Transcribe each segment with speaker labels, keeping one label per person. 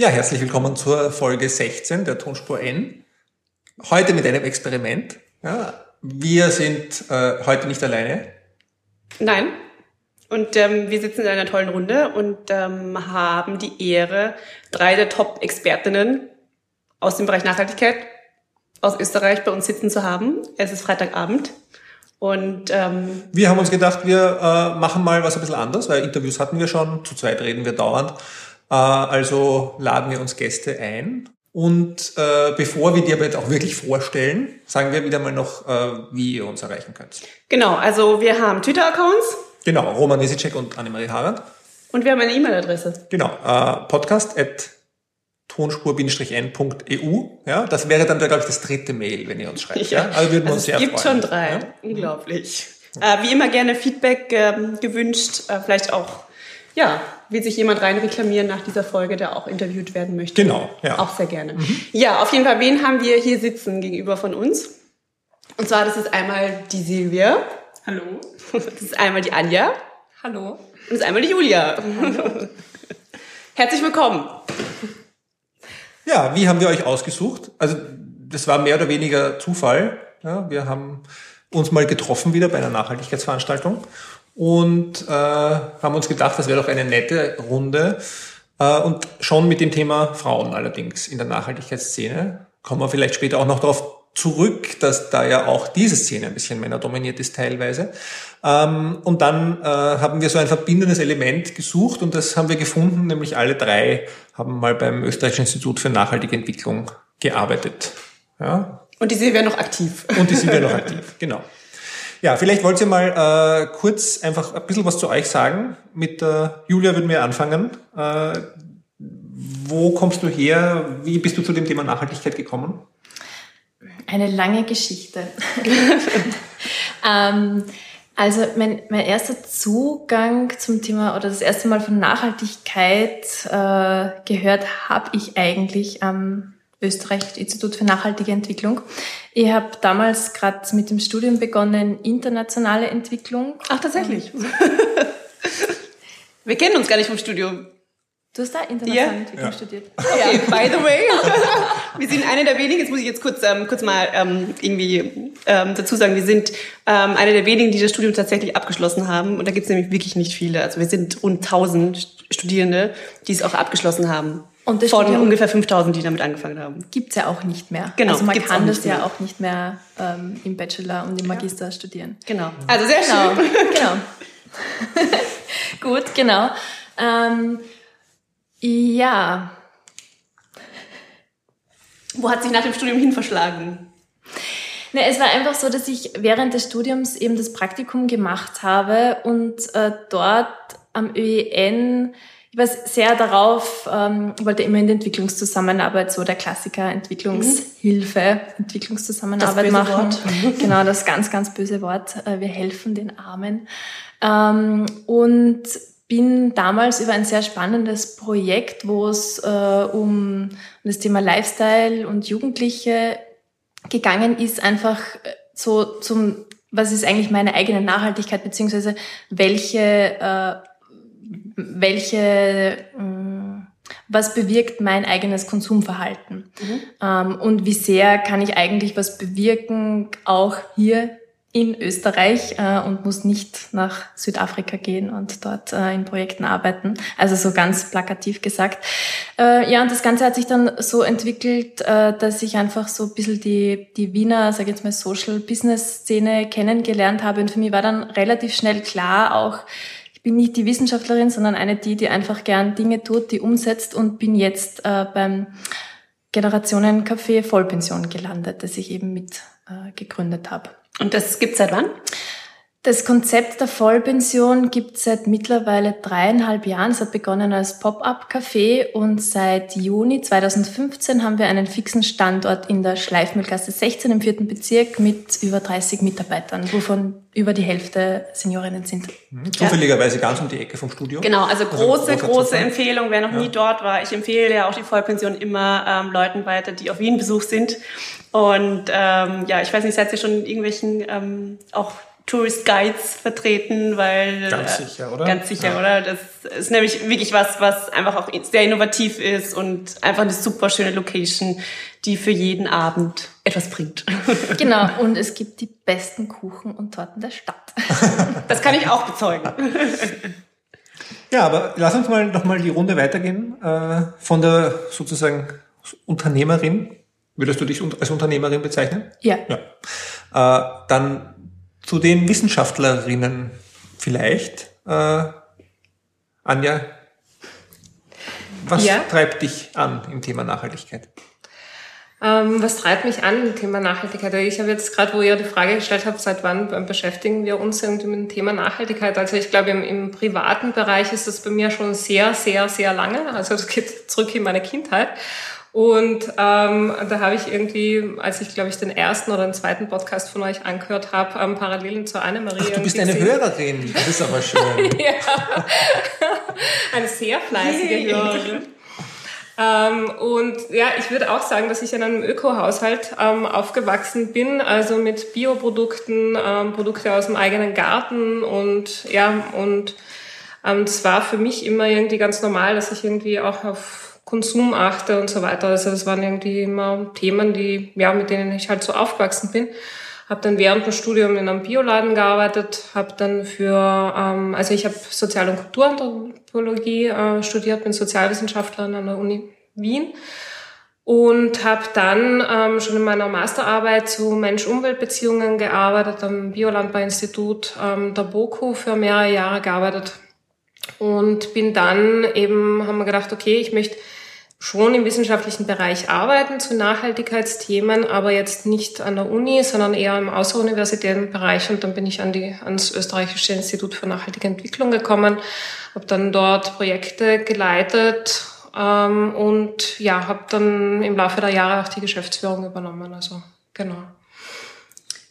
Speaker 1: Ja, herzlich willkommen zur Folge 16 der Tonspur N. Heute mit einem Experiment. Ja, wir sind äh, heute nicht alleine.
Speaker 2: Nein. Und ähm, wir sitzen in einer tollen Runde und ähm, haben die Ehre, drei der Top-Expertinnen aus dem Bereich Nachhaltigkeit aus Österreich bei uns sitzen zu haben. Es ist Freitagabend. Und ähm,
Speaker 1: wir haben uns gedacht, wir äh, machen mal was ein bisschen anders, weil Interviews hatten wir schon, zu zweit reden wir dauernd. Äh, also laden wir uns Gäste ein. Und äh, bevor wir die aber jetzt auch wirklich vorstellen, sagen wir wieder mal noch, äh, wie ihr uns erreichen könnt.
Speaker 2: Genau, also wir haben Twitter-Accounts.
Speaker 1: Genau, Roman Nisicek und Annemarie Harand.
Speaker 2: Und wir haben eine E-Mail-Adresse.
Speaker 1: Genau, äh, podcast at tonspur-n.eu. Ja, das wäre dann, glaube ich, das dritte Mail, wenn ihr uns schreibt. Ja,
Speaker 2: ja? Also würden wir also uns sehr freuen. Es gibt schon drei. Ja? Unglaublich. Äh, wie immer gerne Feedback äh, gewünscht, äh, vielleicht auch, ja, will sich jemand rein reklamieren nach dieser Folge, der auch interviewt werden möchte.
Speaker 1: Genau,
Speaker 2: ja. Auch sehr gerne. Mhm. Ja, auf jeden Fall, wen haben wir hier sitzen gegenüber von uns? Und zwar, das ist einmal die Silvia.
Speaker 3: Hallo.
Speaker 2: Das ist einmal die Anja.
Speaker 3: Hallo.
Speaker 2: Und das ist einmal die Julia. Hallo. Herzlich willkommen.
Speaker 1: Ja, wie haben wir euch ausgesucht? Also das war mehr oder weniger Zufall. Ja, wir haben uns mal getroffen wieder bei einer Nachhaltigkeitsveranstaltung und äh, haben uns gedacht, das wäre doch eine nette Runde. Äh, und schon mit dem Thema Frauen allerdings in der Nachhaltigkeitsszene. Kommen wir vielleicht später auch noch darauf zurück, dass da ja auch diese Szene ein bisschen männerdominiert ist teilweise. Ähm, und dann äh, haben wir so ein verbindendes Element gesucht und das haben wir gefunden, nämlich alle drei haben mal beim Österreichischen Institut für nachhaltige Entwicklung gearbeitet. Ja.
Speaker 2: Und die sind ja noch aktiv.
Speaker 1: Und die sind ja noch aktiv, genau. Ja, vielleicht wollt ihr mal äh, kurz einfach ein bisschen was zu euch sagen. Mit äh, Julia würden wir anfangen. Äh, wo kommst du her? Wie bist du zu dem Thema Nachhaltigkeit gekommen?
Speaker 3: Eine lange Geschichte. ähm, also mein, mein erster Zugang zum Thema oder das erste Mal von Nachhaltigkeit äh, gehört habe ich eigentlich am Österreich Institut für nachhaltige Entwicklung. Ich habe damals gerade mit dem Studium begonnen, internationale Entwicklung.
Speaker 2: Ach, tatsächlich. Wir kennen uns gar nicht vom Studium.
Speaker 3: Du hast da internationale ja. Entwicklung ja. studiert.
Speaker 2: Okay, by the way. wir sind eine der wenigen, jetzt muss ich jetzt kurz, ähm, kurz mal ähm, irgendwie ähm, dazu sagen, wir sind ähm, eine der wenigen, die das Studium tatsächlich abgeschlossen haben. Und da gibt es nämlich wirklich nicht viele. Also wir sind rund 1000 Studierende, die es auch abgeschlossen haben. Und das Von Studium ungefähr 5000, die damit angefangen haben.
Speaker 3: Gibt's ja auch nicht mehr.
Speaker 2: Genau.
Speaker 3: Also man kann das ja auch nicht mehr ähm, im Bachelor und im Magister ja. studieren.
Speaker 2: Genau. Also sehr genau. schön.
Speaker 3: genau. Gut, genau. Ähm, ja.
Speaker 2: Wo hat sich nach dem Studium hin verschlagen?
Speaker 3: Ne, es war einfach so, dass ich während des Studiums eben das Praktikum gemacht habe und äh, dort am ÖEN, ich war sehr darauf, ähm, wollte immer in der Entwicklungszusammenarbeit, so der Klassiker Entwicklungshilfe. Entwicklungszusammenarbeit machen. Wort. genau, das ganz, ganz böse Wort. Äh, wir helfen den Armen. Ähm, und bin damals über ein sehr spannendes Projekt, wo es äh, um, um das Thema Lifestyle und Jugendliche gegangen ist, einfach äh, so zum, was ist eigentlich meine eigene Nachhaltigkeit, beziehungsweise welche, äh, welche, äh, was bewirkt mein eigenes Konsumverhalten? Mhm. Ähm, und wie sehr kann ich eigentlich was bewirken, auch hier in Österreich äh, und muss nicht nach Südafrika gehen und dort äh, in Projekten arbeiten. Also so ganz plakativ gesagt. Ja, und das Ganze hat sich dann so entwickelt, dass ich einfach so ein bisschen die, die Wiener, sag ich jetzt mal, Social Business Szene kennengelernt habe. Und für mich war dann relativ schnell klar, auch ich bin nicht die Wissenschaftlerin, sondern eine die, die einfach gern Dinge tut, die umsetzt und bin jetzt äh, beim Generationen Café Vollpension gelandet, das ich eben mit äh, gegründet habe.
Speaker 2: Und das gibt's seit wann?
Speaker 3: Das Konzept der Vollpension gibt es seit mittlerweile dreieinhalb Jahren. Es hat begonnen als Pop-up-Café und seit Juni 2015 haben wir einen fixen Standort in der Schleifmühlgasse 16 im vierten Bezirk mit über 30 Mitarbeitern, wovon über die Hälfte Seniorinnen sind.
Speaker 1: Mhm. Zufälligerweise ja. ganz um die Ecke vom Studio.
Speaker 2: Genau, also, also große, also große Empfehlung, wer noch ja. nie dort war. Ich empfehle ja auch die Vollpension immer ähm, Leuten weiter, die auf Wien Besuch sind. Und ähm, ja, ich weiß nicht, seid ihr schon in irgendwelchen ähm, auch Tourist Guides vertreten, weil
Speaker 1: ganz sicher, oder?
Speaker 2: Ganz sicher, ja. oder? Das ist nämlich wirklich was, was einfach auch sehr innovativ ist und einfach eine super schöne Location, die für jeden Abend etwas bringt.
Speaker 3: Genau, und es gibt die besten Kuchen und Torten der Stadt.
Speaker 2: Das kann ich auch bezeugen.
Speaker 1: Ja, aber lass uns mal noch mal die Runde weitergehen äh, von der sozusagen Unternehmerin. Würdest du dich als Unternehmerin bezeichnen?
Speaker 3: Ja.
Speaker 1: ja. Äh, dann zu den Wissenschaftlerinnen vielleicht. Äh, Anja, was ja. treibt dich an im Thema Nachhaltigkeit?
Speaker 4: Ähm, was treibt mich an im Thema Nachhaltigkeit? Ich habe jetzt gerade, wo ihr die Frage gestellt habt, seit wann beschäftigen wir uns irgendwie mit dem Thema Nachhaltigkeit? Also ich glaube, im, im privaten Bereich ist das bei mir schon sehr, sehr, sehr lange. Also es geht zurück in meine Kindheit. Und ähm, da habe ich irgendwie, als ich, glaube ich, den ersten oder den zweiten Podcast von euch angehört habe, ähm, Parallelen zur Annemarie.
Speaker 1: Ach, du bist eine Hörerin, das ist aber schön.
Speaker 4: ja, eine sehr fleißige Hörerin. Ähm, und ja, ich würde auch sagen, dass ich in einem Öko-Haushalt ähm, aufgewachsen bin, also mit Bioprodukten, ähm, Produkte aus dem eigenen Garten und ja, und ähm, das war für mich immer irgendwie ganz normal, dass ich irgendwie auch auf Konsum achte und so weiter. Also das waren irgendwie immer Themen, die, ja, mit denen ich halt so aufgewachsen bin. Habe dann während dem Studium in einem Bioladen gearbeitet, habe dann für, ähm, also ich habe Sozial- und Kulturanthropologie äh, studiert, bin Sozialwissenschaftlerin an der Uni Wien und habe dann ähm, schon in meiner Masterarbeit zu Mensch-Umwelt-Beziehungen gearbeitet, am Biolandbauinstitut ähm, der BOKU für mehrere Jahre gearbeitet und bin dann eben, haben wir gedacht, okay, ich möchte schon im wissenschaftlichen Bereich arbeiten zu Nachhaltigkeitsthemen, aber jetzt nicht an der Uni, sondern eher im außeruniversitären Bereich. Und dann bin ich an die, ans Österreichische Institut für nachhaltige Entwicklung gekommen, habe dann dort Projekte geleitet ähm, und ja, habe dann im Laufe der Jahre auch die Geschäftsführung übernommen. Also genau.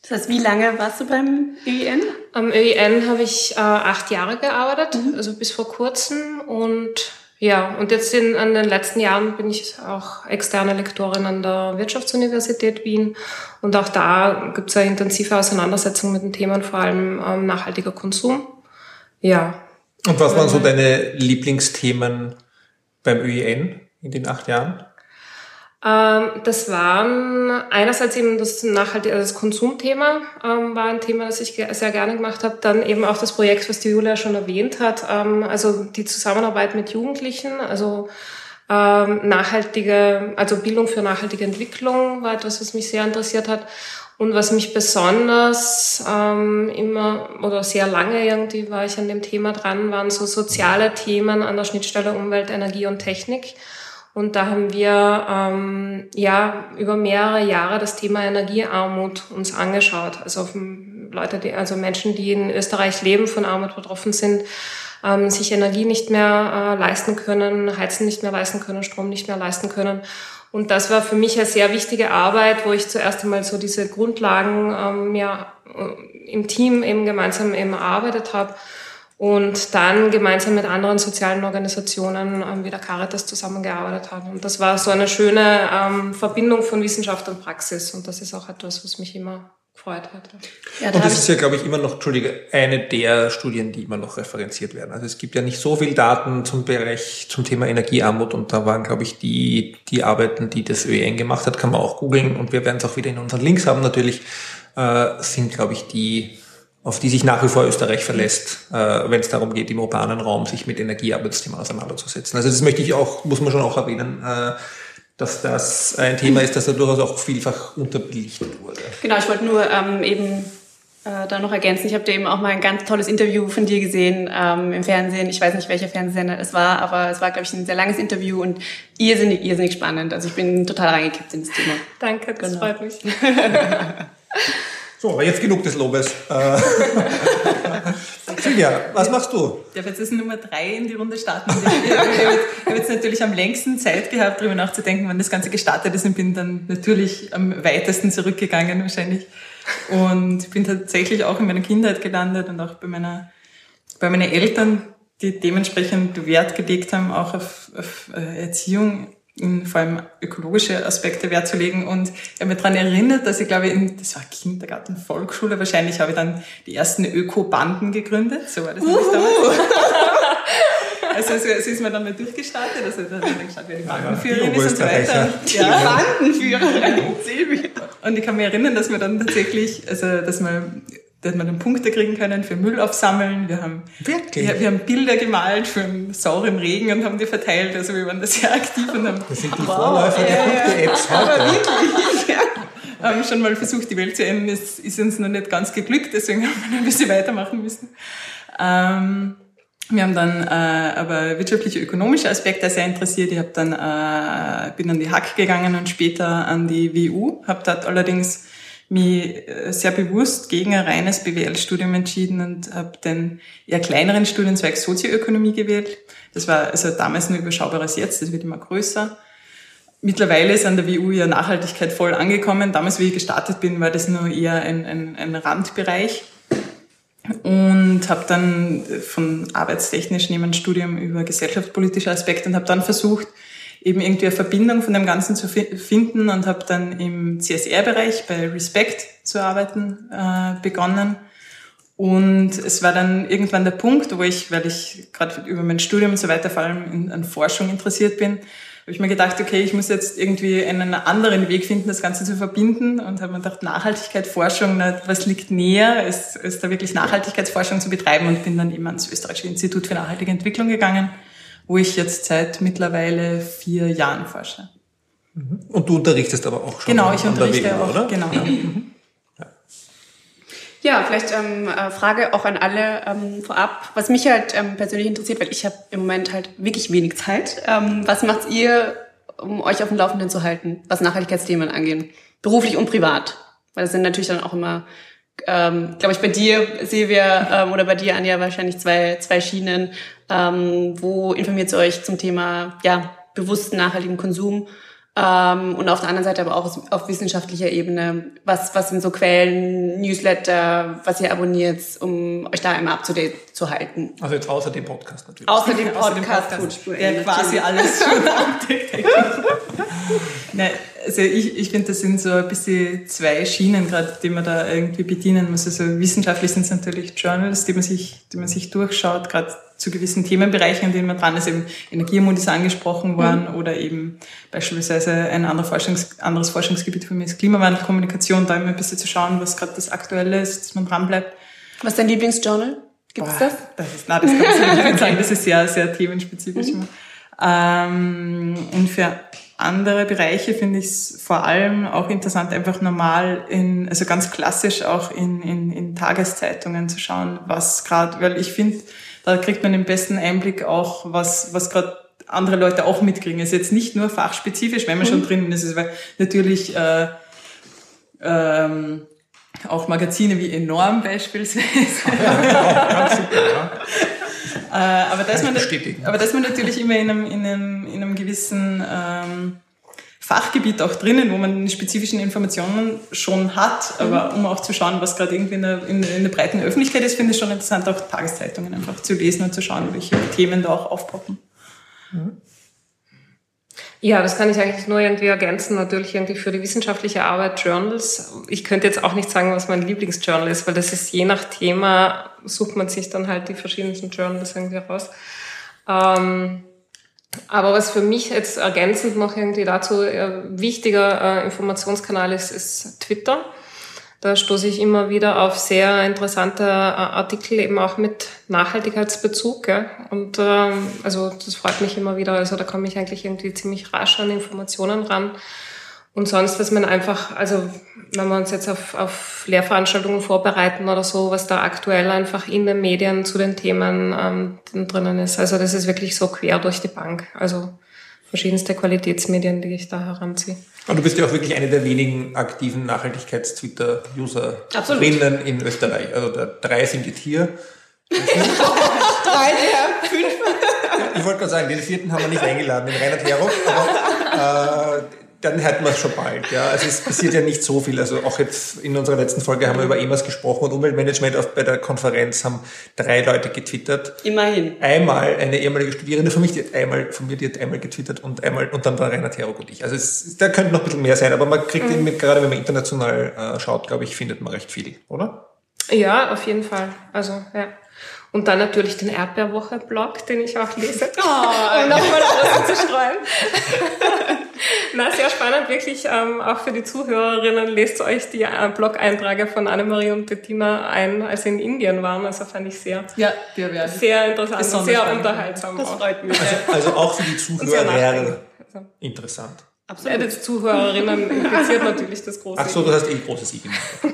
Speaker 2: Das heißt, wie lange warst du beim ÖIN?
Speaker 4: Am ÖIN habe ich äh, acht Jahre gearbeitet, mhm. also bis vor kurzem und ja, und jetzt in, in den letzten Jahren bin ich auch externe Lektorin an der Wirtschaftsuniversität Wien. Und auch da gibt es eine intensive Auseinandersetzung mit den Themen, vor allem ähm, nachhaltiger Konsum. Ja.
Speaker 1: Und was waren so deine Lieblingsthemen beim ÖIN in den acht Jahren?
Speaker 4: Ähm, das war einerseits eben das nachhaltige, also das Konsumthema ähm, war ein Thema, das ich sehr gerne gemacht habe. Dann eben auch das Projekt, was die Julia schon erwähnt hat, ähm, also die Zusammenarbeit mit Jugendlichen, also ähm, nachhaltige, also Bildung für nachhaltige Entwicklung war etwas, was mich sehr interessiert hat. Und was mich besonders ähm, immer oder sehr lange irgendwie war ich an dem Thema dran, waren so soziale Themen an der Schnittstelle Umwelt, Energie und Technik. Und da haben wir ähm, ja über mehrere Jahre das Thema Energiearmut uns angeschaut. Also Leute, die, also Menschen, die in Österreich leben, von Armut betroffen sind, ähm, sich Energie nicht mehr äh, leisten können, Heizen nicht mehr leisten können, Strom nicht mehr leisten können. Und das war für mich eine sehr wichtige Arbeit, wo ich zuerst einmal so diese Grundlagen ähm, ja, äh, im Team eben gemeinsam eben erarbeitet habe und dann gemeinsam mit anderen sozialen Organisationen ähm, wie der Caritas zusammengearbeitet haben. Und das war so eine schöne ähm, Verbindung von Wissenschaft und Praxis und das ist auch etwas, was mich immer gefreut hat.
Speaker 1: Ja, und das ist ja, glaube ich, immer noch, Entschuldige, eine der Studien, die immer noch referenziert werden. Also es gibt ja nicht so viel Daten zum Bereich, zum Thema Energiearmut und da waren, glaube ich, die, die Arbeiten, die das ÖEN gemacht hat, kann man auch googeln und wir werden es auch wieder in unseren Links haben natürlich, äh, sind, glaube ich, die auf die sich nach wie vor Österreich verlässt, äh, wenn es darum geht, im urbanen Raum sich mit Energiearbeitsthemen auseinanderzusetzen. Also das möchte ich auch, muss man schon auch erwähnen, äh, dass das ein Thema ist, das da durchaus auch vielfach unterbelichtet wurde.
Speaker 2: Genau, ich wollte nur ähm, eben äh, da noch ergänzen. Ich habe dir eben auch mal ein ganz tolles Interview von dir gesehen ähm, im Fernsehen. Ich weiß nicht, welcher Fernsehsender es war, aber es war, glaube ich, ein sehr langes Interview und irrsinnig, irrsinnig spannend. Also ich bin total reingekippt in das Thema.
Speaker 4: Danke, das genau. freut mich.
Speaker 1: So, aber jetzt genug des Lobes. Äh, Silvia, was machst du?
Speaker 5: Ich darf jetzt als Nummer drei in die Runde starten. Ich habe jetzt natürlich am längsten Zeit gehabt, darüber nachzudenken, wann das Ganze gestartet ist und bin dann natürlich am weitesten zurückgegangen wahrscheinlich. Und bin tatsächlich auch in meiner Kindheit gelandet und auch bei meiner, bei meinen Eltern, die dementsprechend Wert gelegt haben, auch auf, auf äh, Erziehung vor allem ökologische Aspekte Wert zu legen. Und ich habe mich daran erinnert, dass ich glaube, in, das war Kindergarten, Volksschule wahrscheinlich, habe ich dann die ersten Öko-Banden gegründet. So war das nämlich damals. Also so, so ist man dann mal durchgestartet, also dann hat man geschaut, wer die Bandenführerin ist und so weiter.
Speaker 2: Ja. Bandenführerin.
Speaker 5: Und ich kann mich erinnern, dass wir dann tatsächlich, also dass wir dass wir dann Punkte kriegen können für Müll aufsammeln. Wir haben,
Speaker 1: Wirklich?
Speaker 5: Wir, wir haben Bilder gemalt für einen sauren Regen und haben die verteilt. Also wir waren da sehr aktiv und haben,
Speaker 1: Das sind die Vorläufer der Punkte-Apps heute.
Speaker 5: haben schon mal versucht, die Welt zu ändern. Es ist uns noch nicht ganz geglückt, deswegen haben wir noch ein bisschen weitermachen müssen. Ähm, wir haben dann äh, aber wirtschaftliche, ökonomische Aspekte sehr interessiert. Ich habe dann äh, bin an die Hack gegangen und später an die WU. Habe dort allerdings mich äh, sehr bewusst gegen ein reines BWL-Studium entschieden und habe den eher kleineren Studienzweig Sozioökonomie gewählt. Das war also damals nur überschaubar als jetzt, das wird immer größer. Mittlerweile ist an der WU ja Nachhaltigkeit voll angekommen. Damals, wie ich gestartet bin, war das nur eher ein, ein, ein Randbereich und habe dann von arbeitstechnisch neben Studium über gesellschaftspolitische Aspekte und habe dann versucht, eben irgendwie eine Verbindung von dem Ganzen zu finden und habe dann im CSR-Bereich bei Respect zu arbeiten äh, begonnen. Und es war dann irgendwann der Punkt, wo ich, weil ich gerade über mein Studium und so weiter vor allem in, an Forschung interessiert bin, habe ich mir gedacht, okay, ich muss jetzt irgendwie einen anderen Weg finden, das Ganze zu verbinden. Und habe mir gedacht, Nachhaltigkeit, Forschung, was liegt näher, ist, ist da wirklich Nachhaltigkeitsforschung zu betreiben? Und bin dann eben ans Österreichische Institut für nachhaltige Entwicklung gegangen, wo ich jetzt seit mittlerweile vier Jahren forsche.
Speaker 1: Und du unterrichtest aber auch schon
Speaker 5: Genau, ich
Speaker 1: an der
Speaker 5: unterrichte
Speaker 1: WU,
Speaker 5: auch,
Speaker 1: oder?
Speaker 5: genau.
Speaker 2: Ja, vielleicht ähm, äh, Frage auch an alle ähm, vorab, was mich halt ähm, persönlich interessiert, weil ich habe im Moment halt wirklich wenig Zeit. Ähm, was macht ihr, um euch auf dem Laufenden zu halten, was Nachhaltigkeitsthemen angeht, beruflich und privat? Weil das sind natürlich dann auch immer, ähm, glaube ich, bei dir, Silvia, ähm, oder bei dir, Anja, wahrscheinlich zwei, zwei Schienen. Ähm, wo informiert ihr euch zum Thema ja, bewussten nachhaltigen Konsum? Ähm, und auf der anderen Seite aber auch auf wissenschaftlicher Ebene. Was, was sind so Quellen, Newsletter, was ihr abonniert, um euch da immer up to date zu halten?
Speaker 1: Also jetzt außer dem Podcast natürlich.
Speaker 2: Außer dem
Speaker 5: Außer dem
Speaker 2: Podcast,
Speaker 5: Podcast, der quasi alles schon abdeckt. Also ich, ich finde, das sind so ein bisschen zwei Schienen gerade, die man da irgendwie bedienen muss. Also wissenschaftlich sind es natürlich Journals, die man sich, die man sich durchschaut, gerade zu gewissen Themenbereichen, in denen man dran ist. Eben Energiemond ist angesprochen worden oder eben beispielsweise ein anderer Forschungs, anderes Forschungsgebiet für mich ist Klimawandelkommunikation, da immer ein bisschen zu schauen, was gerade das Aktuelle ist, dass man dran bleibt.
Speaker 2: Was ist dein Lieblingsjournal? Gibt's das?
Speaker 5: Das ist, nein, das kann man so nicht sagen. Das ist sehr, sehr themenspezifisch. Ähm, und für andere Bereiche finde ich es vor allem auch interessant, einfach normal in, also ganz klassisch auch in, in, in Tageszeitungen zu schauen, was gerade, weil ich finde, da kriegt man den besten Einblick auch, was, was gerade andere Leute auch mitkriegen. Es ist jetzt nicht nur fachspezifisch, wenn man schon drinnen ist, weil natürlich äh, ähm, auch Magazine wie Enorm beispielsweise.
Speaker 1: Ganz super, ja.
Speaker 5: Äh, aber, da ist man, aber da ist man natürlich immer in einem, in einem, in einem gewissen ähm, Fachgebiet auch drinnen, wo man die spezifischen Informationen schon hat. Aber um auch zu schauen, was gerade irgendwie in der, in, in der breiten Öffentlichkeit ist, finde ich schon interessant, auch Tageszeitungen einfach zu lesen und zu schauen, welche Themen da auch aufpoppen.
Speaker 4: Ja, das kann ich eigentlich nur irgendwie ergänzen. Natürlich irgendwie für die wissenschaftliche Arbeit Journals. Ich könnte jetzt auch nicht sagen, was mein Lieblingsjournal ist, weil das ist je nach Thema, sucht man sich dann halt die verschiedensten Journals irgendwie raus. Ähm, aber was für mich jetzt ergänzend noch irgendwie dazu äh, wichtiger äh, Informationskanal ist, ist Twitter. Da stoße ich immer wieder auf sehr interessante äh, Artikel, eben auch mit Nachhaltigkeitsbezug. Gell? Und ähm, also das freut mich immer wieder. Also da komme ich eigentlich irgendwie ziemlich rasch an Informationen ran. Und sonst, dass man einfach, also wenn wir uns jetzt auf, auf Lehrveranstaltungen vorbereiten oder so, was da aktuell einfach in den Medien zu den Themen ähm, drinnen ist. Also das ist wirklich so quer durch die Bank. Also verschiedenste Qualitätsmedien, die ich da heranziehe.
Speaker 1: Und du bist ja auch wirklich eine der wenigen aktiven Nachhaltigkeits-Twitter-Userinnen in Österreich. Also da, drei sind jetzt hier.
Speaker 2: Drei der fünf.
Speaker 1: Ich wollte gerade sagen, den vierten haben wir nicht eingeladen, den Reinhard Heroff, aber äh, dann hätten wir es schon bald. Ja, also es passiert ja nicht so viel. Also auch jetzt in unserer letzten Folge haben wir über EMAS gesprochen und Umweltmanagement auf, bei der Konferenz haben drei Leute getwittert.
Speaker 2: Immerhin.
Speaker 1: Einmal eine ehemalige Studierende von, mich, die hat einmal, von mir, die hat einmal getwittert und einmal und dann war Rainer Terok und ich. Also es, da könnte noch ein bisschen mehr sein, aber man kriegt mhm. eben, gerade wenn man international äh, schaut, glaube ich, findet man recht viel, oder?
Speaker 4: Ja, auf jeden Fall. Also ja. Und dann natürlich den Erdbeerwoche-Blog, den ich auch lese, oh, um nochmal außen zu streuen. Na, sehr spannend, wirklich, ähm, auch für die Zuhörerinnen, lest euch die äh, Blog-Einträge von Annemarie und Bettina ein, als sie in Indien waren. Also fand ich sehr,
Speaker 5: ja, wir werden
Speaker 4: sehr interessant und sehr spannend. unterhaltsam.
Speaker 2: Das freut mich.
Speaker 1: Also, also auch für die Zuhörer interessant.
Speaker 4: Absolut. Ja, das Zuhörerinnen impliziert natürlich das große
Speaker 1: Ach so, du hast eh großes I gemacht.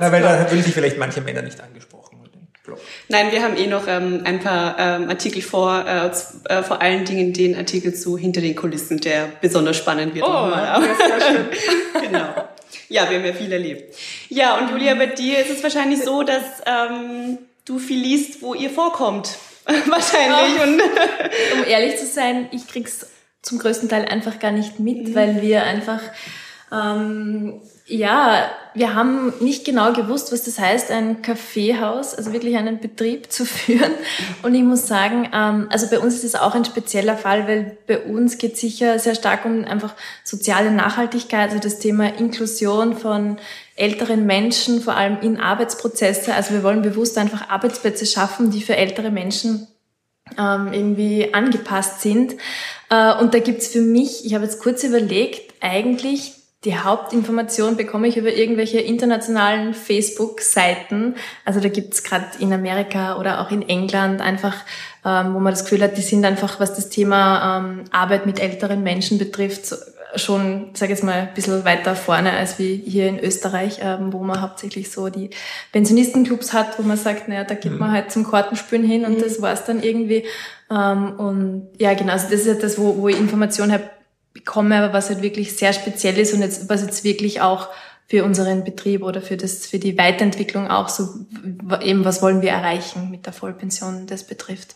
Speaker 1: Na, weil da würden sich vielleicht manche Männer nicht angesprochen.
Speaker 2: Nein, wir haben eh noch ähm, ein paar ähm, Artikel vor, äh, äh, vor allen Dingen den Artikel zu hinter den Kulissen, der besonders spannend wird.
Speaker 4: Oh, nochmal.
Speaker 2: genau. Ja, wir haben ja viel erlebt. Ja, und Julia, bei dir ist es wahrscheinlich so, dass ähm, du viel liest, wo ihr vorkommt. wahrscheinlich.
Speaker 3: Oh. Und um ehrlich zu sein, ich krieg's zum größten Teil einfach gar nicht mit, mhm. weil wir einfach ähm, ja, wir haben nicht genau gewusst, was das heißt, ein Kaffeehaus, also wirklich einen Betrieb zu führen. Und ich muss sagen, ähm, also bei uns ist es auch ein spezieller Fall, weil bei uns geht sicher sehr stark um einfach soziale Nachhaltigkeit, also das Thema Inklusion von älteren Menschen, vor allem in Arbeitsprozesse. Also wir wollen bewusst einfach Arbeitsplätze schaffen, die für ältere Menschen ähm, irgendwie angepasst sind. Äh, und da gibt's für mich, ich habe jetzt kurz überlegt, eigentlich die Hauptinformation bekomme ich über irgendwelche internationalen Facebook-Seiten. Also da gibt's gerade in Amerika oder auch in England einfach, ähm, wo man das Gefühl hat, die sind einfach, was das Thema ähm, Arbeit mit älteren Menschen betrifft, schon, sage ich jetzt mal, ein bisschen weiter vorne als wie hier in Österreich, ähm, wo man hauptsächlich so die Pensionistenclubs hat, wo man sagt, naja, da geht mhm. man halt zum Kartenspülen hin und mhm. das war's dann irgendwie. Ähm, und ja, genau, also das ist ja das, wo, wo ich Informationen habe bekomme, aber was halt wirklich sehr speziell ist und jetzt, was jetzt wirklich auch für unseren Betrieb oder für das, für die Weiterentwicklung auch so, eben was wollen wir erreichen mit der Vollpension das betrifft.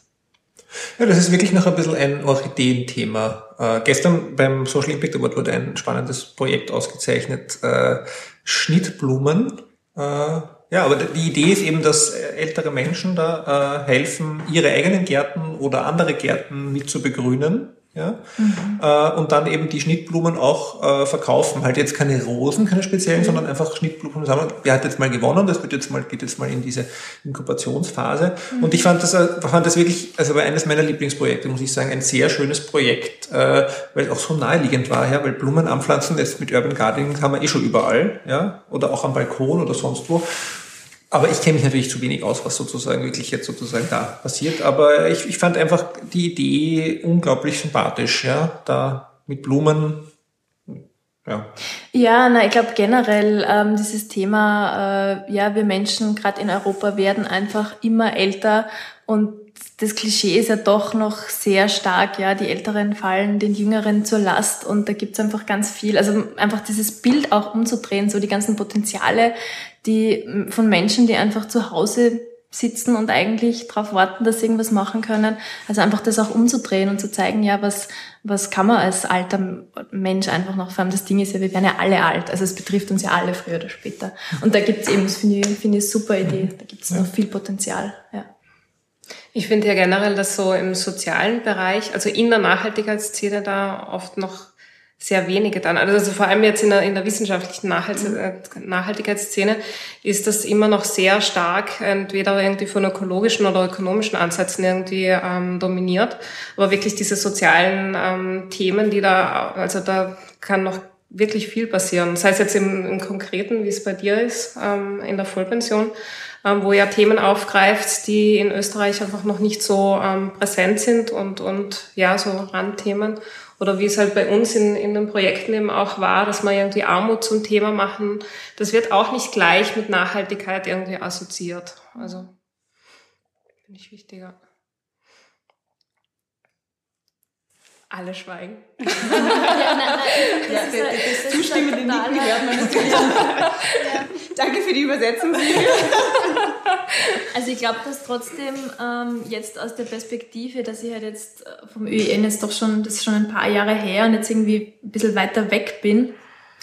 Speaker 1: Ja, das ist wirklich noch ein bisschen ein Orchideenthema. Äh, gestern beim Social Impact Award wurde ein spannendes Projekt ausgezeichnet, äh, Schnittblumen. Äh, ja, aber die Idee ist eben, dass ältere Menschen da äh, helfen, ihre eigenen Gärten oder andere Gärten mit zu begrünen ja, mhm. äh, und dann eben die Schnittblumen auch äh, verkaufen. Halt jetzt keine Rosen, keine speziellen, mhm. sondern einfach Schnittblumen sammeln. Wer hat jetzt mal gewonnen? Das wird jetzt mal, geht jetzt mal in diese Inkubationsphase. Mhm. Und ich fand das, äh, fand das wirklich, also war eines meiner Lieblingsprojekte, muss ich sagen, ein sehr schönes Projekt, äh, weil es auch so naheliegend war, ja, weil Blumen anpflanzen jetzt mit Urban Gardening haben wir eh schon überall, ja, oder auch am Balkon oder sonst wo. Aber ich kenne mich natürlich zu wenig aus, was sozusagen wirklich jetzt sozusagen da passiert. Aber ich, ich fand einfach die Idee unglaublich sympathisch, ja, da mit Blumen. Ja,
Speaker 3: ja na, ich glaube generell ähm, dieses Thema, äh, ja, wir Menschen gerade in Europa werden einfach immer älter und das Klischee ist ja doch noch sehr stark, ja, die Älteren fallen den Jüngeren zur Last und da gibt's einfach ganz viel. Also einfach dieses Bild auch umzudrehen, so die ganzen Potenziale, die von Menschen, die einfach zu Hause sitzen und eigentlich darauf warten, dass sie irgendwas machen können. Also einfach das auch umzudrehen und zu zeigen, ja, was, was kann man als alter Mensch einfach noch, vor allem das Ding ist ja, wir werden ja alle alt, also es betrifft uns ja alle früher oder später. Und da gibt's eben, das finde ich, finde ich eine super Idee, da gibt's noch viel Potenzial, ja.
Speaker 4: Ich finde ja generell, dass so im sozialen Bereich, also in der Nachhaltigkeitsszene da oft noch sehr wenige dann. Also vor allem jetzt in der, in der wissenschaftlichen Nachhaltigkeitsszene ist das immer noch sehr stark entweder irgendwie von ökologischen oder ökonomischen Ansätzen irgendwie ähm, dominiert. Aber wirklich diese sozialen ähm, Themen, die da, also da kann noch wirklich viel passieren. Sei es jetzt im, im Konkreten, wie es bei dir ist, ähm, in der Vollpension, ähm, wo ja Themen aufgreift, die in Österreich einfach noch nicht so ähm, präsent sind und, und ja, so Randthemen oder wie es halt bei uns in, in den Projekten eben auch war, dass wir irgendwie Armut zum Thema machen, das wird auch nicht gleich mit Nachhaltigkeit irgendwie assoziiert. Also finde ich wichtiger. Alle schweigen. ja,
Speaker 2: nein, nein, das, ja, das, das, das zustimmende Nicken hört man natürlich. ja. Danke für die Übersetzung,
Speaker 3: Also ich glaube, dass trotzdem ähm, jetzt aus der Perspektive, dass ich halt jetzt äh, vom ÖEN jetzt doch schon, das ist schon ein paar Jahre her und jetzt irgendwie ein bisschen weiter weg bin,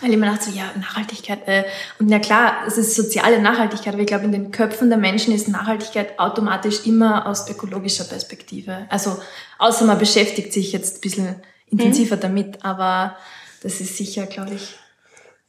Speaker 3: weil ich mir dachte so, ja, Nachhaltigkeit, äh, und ja klar, es ist soziale Nachhaltigkeit, aber ich glaube, in den Köpfen der Menschen ist Nachhaltigkeit automatisch immer aus ökologischer Perspektive. Also, außer man beschäftigt sich jetzt ein bisschen intensiver mhm. damit, aber das ist sicher, glaube ich,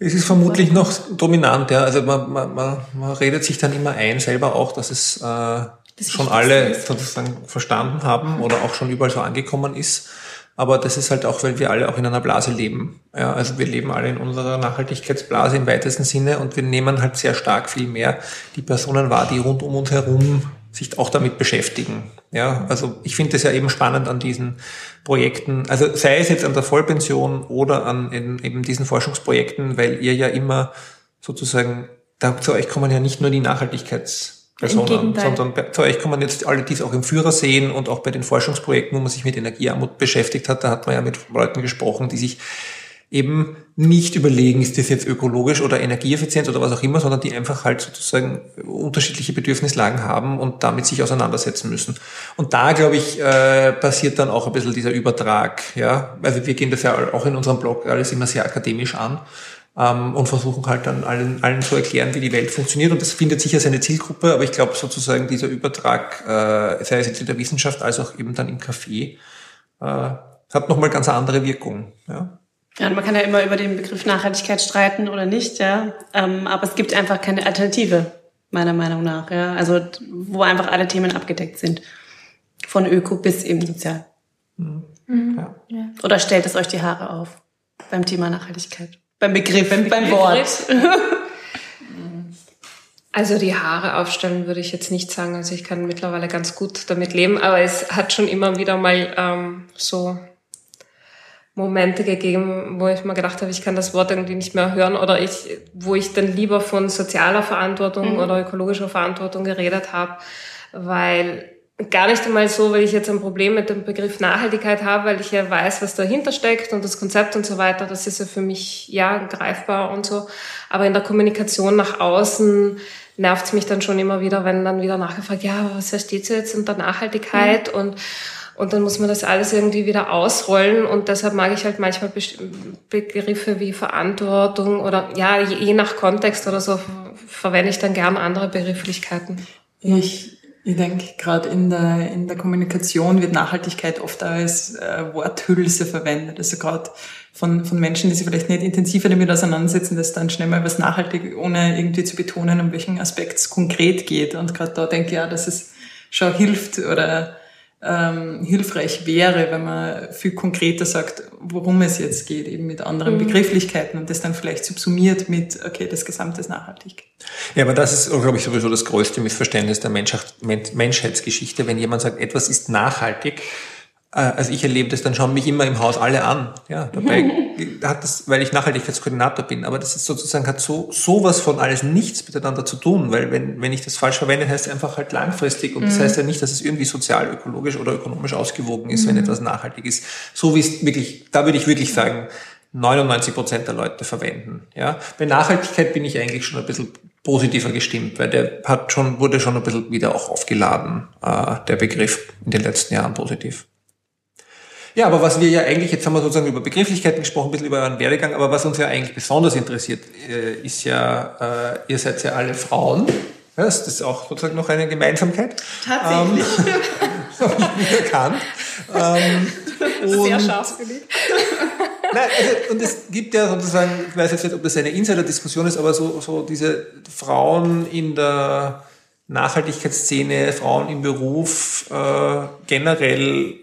Speaker 1: es ist vermutlich noch dominant, ja. Also man, man, man, man redet sich dann immer ein, selber auch, dass es äh, das schon alle sozusagen verstanden haben oder auch schon überall so angekommen ist. Aber das ist halt auch, weil wir alle auch in einer Blase leben. Ja, also wir leben alle in unserer Nachhaltigkeitsblase im weitesten Sinne und wir nehmen halt sehr stark viel mehr die Personen wahr, die rund um uns herum sich auch damit beschäftigen. Ja, also ich finde es ja eben spannend an diesen Projekten, also sei es jetzt an der Vollpension oder an eben diesen Forschungsprojekten, weil ihr ja immer sozusagen, da zu euch kommen ja nicht nur die Nachhaltigkeitspersonen, sondern zu euch kommen jetzt alle, die es auch im Führer sehen und auch bei den Forschungsprojekten, wo man sich mit Energiearmut beschäftigt hat, da hat man ja mit Leuten gesprochen, die sich eben nicht überlegen, ist das jetzt ökologisch oder energieeffizient oder was auch immer, sondern die einfach halt sozusagen unterschiedliche Bedürfnislagen haben und damit sich auseinandersetzen müssen. Und da, glaube ich, äh, passiert dann auch ein bisschen dieser Übertrag. Ja, Also wir gehen das ja auch in unserem Blog alles immer sehr akademisch an ähm, und versuchen halt dann allen, allen zu erklären, wie die Welt funktioniert. Und das findet sicher seine Zielgruppe, aber ich glaube sozusagen dieser Übertrag, äh, sei es jetzt in der Wissenschaft als auch eben dann im Café, äh, hat nochmal ganz andere Wirkung. Ja.
Speaker 2: Ja, man kann ja immer über den Begriff Nachhaltigkeit streiten oder nicht, ja. Ähm, aber es gibt einfach keine Alternative, meiner Meinung nach, ja. Also, wo einfach alle Themen abgedeckt sind. Von Öko bis eben sozial. Mhm. Ja. ja. Oder stellt es euch die Haare auf beim Thema Nachhaltigkeit? Beim Begriff, beim, beim Wort.
Speaker 4: Also die Haare aufstellen würde ich jetzt nicht sagen. Also ich kann mittlerweile ganz gut damit leben, aber es hat schon immer wieder mal ähm, so Momente gegeben, wo ich mir gedacht habe, ich kann das Wort irgendwie nicht mehr hören oder ich, wo ich dann lieber von sozialer Verantwortung mhm. oder ökologischer Verantwortung geredet habe, weil gar nicht einmal so, weil ich jetzt ein Problem mit dem Begriff Nachhaltigkeit habe, weil ich ja weiß, was dahinter steckt und das Konzept und so weiter, das ist ja für mich ja greifbar und so. Aber in der Kommunikation nach außen nervt es mich dann schon immer wieder, wenn dann wieder nachgefragt, ja, was versteht ihr jetzt unter Nachhaltigkeit mhm. und und dann muss man das alles irgendwie wieder ausrollen. Und deshalb mag ich halt manchmal Begriffe wie Verantwortung oder ja, je nach Kontext oder so verwende ich dann gern andere Begrifflichkeiten.
Speaker 5: Ich, ich denke, gerade in der, in der Kommunikation wird Nachhaltigkeit oft als äh, Worthülse verwendet. Also gerade von, von Menschen, die sich vielleicht nicht intensiver damit auseinandersetzen, dass dann schnell mal was nachhaltig, ohne irgendwie zu betonen, um welchen Aspekt es konkret geht. Und gerade da denke ich ja, dass es schon hilft oder ähm, hilfreich wäre, wenn man viel konkreter sagt, worum es jetzt geht, eben mit anderen mhm. Begrifflichkeiten und das dann vielleicht subsumiert mit, okay, das Gesamte ist nachhaltig.
Speaker 1: Ja, aber das ist, glaube ich, sowieso das größte Missverständnis der Menschheitsgeschichte, wenn jemand sagt, etwas ist nachhaltig, also ich erlebe das, dann schauen mich immer im Haus alle an. Ja, dabei hat das, weil ich Nachhaltigkeitskoordinator bin, aber das ist sozusagen, hat so, sowas von alles nichts miteinander zu tun, weil wenn, wenn ich das falsch verwende, heißt es einfach halt langfristig und das mhm. heißt ja nicht, dass es irgendwie sozial, ökologisch oder ökonomisch ausgewogen ist, mhm. wenn etwas nachhaltig ist. So wie es wirklich, da würde ich wirklich sagen, 99 Prozent der Leute verwenden. Ja, bei Nachhaltigkeit bin ich eigentlich schon ein bisschen positiver gestimmt, weil der hat schon, wurde schon ein bisschen wieder auch aufgeladen, äh, der Begriff in den letzten Jahren positiv. Ja, aber was wir ja eigentlich, jetzt haben wir sozusagen über Begrifflichkeiten gesprochen, ein bisschen über euren Werdegang, aber was uns ja eigentlich besonders interessiert, äh, ist ja, äh, ihr seid ja alle Frauen. Ja, das ist auch sozusagen noch eine Gemeinsamkeit.
Speaker 2: Tatsächlich. Ähm,
Speaker 1: habe ich mir erkannt. Ähm,
Speaker 2: Sehr scharf gelegt.
Speaker 1: Nein, also, und es gibt ja sozusagen, ich weiß jetzt nicht, ob das eine Insider-Diskussion ist, aber so, so diese Frauen in der Nachhaltigkeitsszene, Frauen im Beruf, äh, generell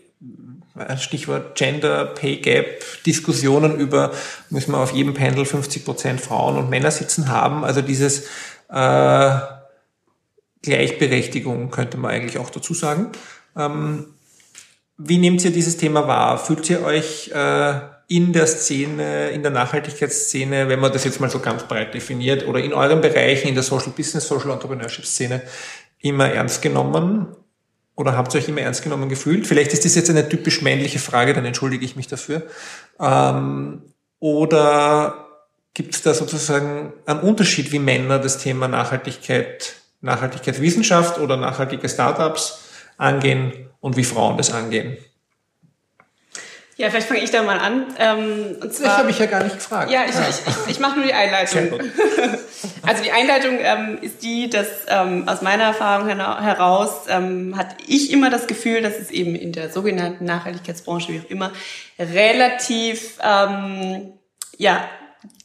Speaker 1: Stichwort Gender Pay Gap, Diskussionen über, müssen wir auf jedem Panel 50 Prozent Frauen und Männer sitzen haben. Also dieses äh, Gleichberechtigung könnte man eigentlich auch dazu sagen. Ähm, wie nehmt ihr dieses Thema wahr? Fühlt ihr euch äh, in der Szene, in der Nachhaltigkeitsszene, wenn man das jetzt mal so ganz breit definiert, oder in euren Bereichen, in der Social Business, Social Entrepreneurship Szene, immer ernst genommen? Oder habt ihr euch immer ernst genommen gefühlt? Vielleicht ist das jetzt eine typisch männliche Frage, dann entschuldige ich mich dafür. Ähm, oder gibt es da sozusagen einen Unterschied, wie Männer das Thema Nachhaltigkeit Nachhaltigkeitswissenschaft oder nachhaltige Startups angehen und wie Frauen das angehen.
Speaker 2: Ja, vielleicht fange ich da mal an. Ähm,
Speaker 1: und zwar, das habe ich ja gar nicht gefragt.
Speaker 2: Ja, ich, ja. ich, ich, ich mache nur die Einleitung. also die Einleitung ähm, ist die, dass ähm, aus meiner Erfahrung heraus ähm, hatte ich immer das Gefühl, dass es eben in der sogenannten Nachhaltigkeitsbranche, wie auch immer, relativ ähm, ja,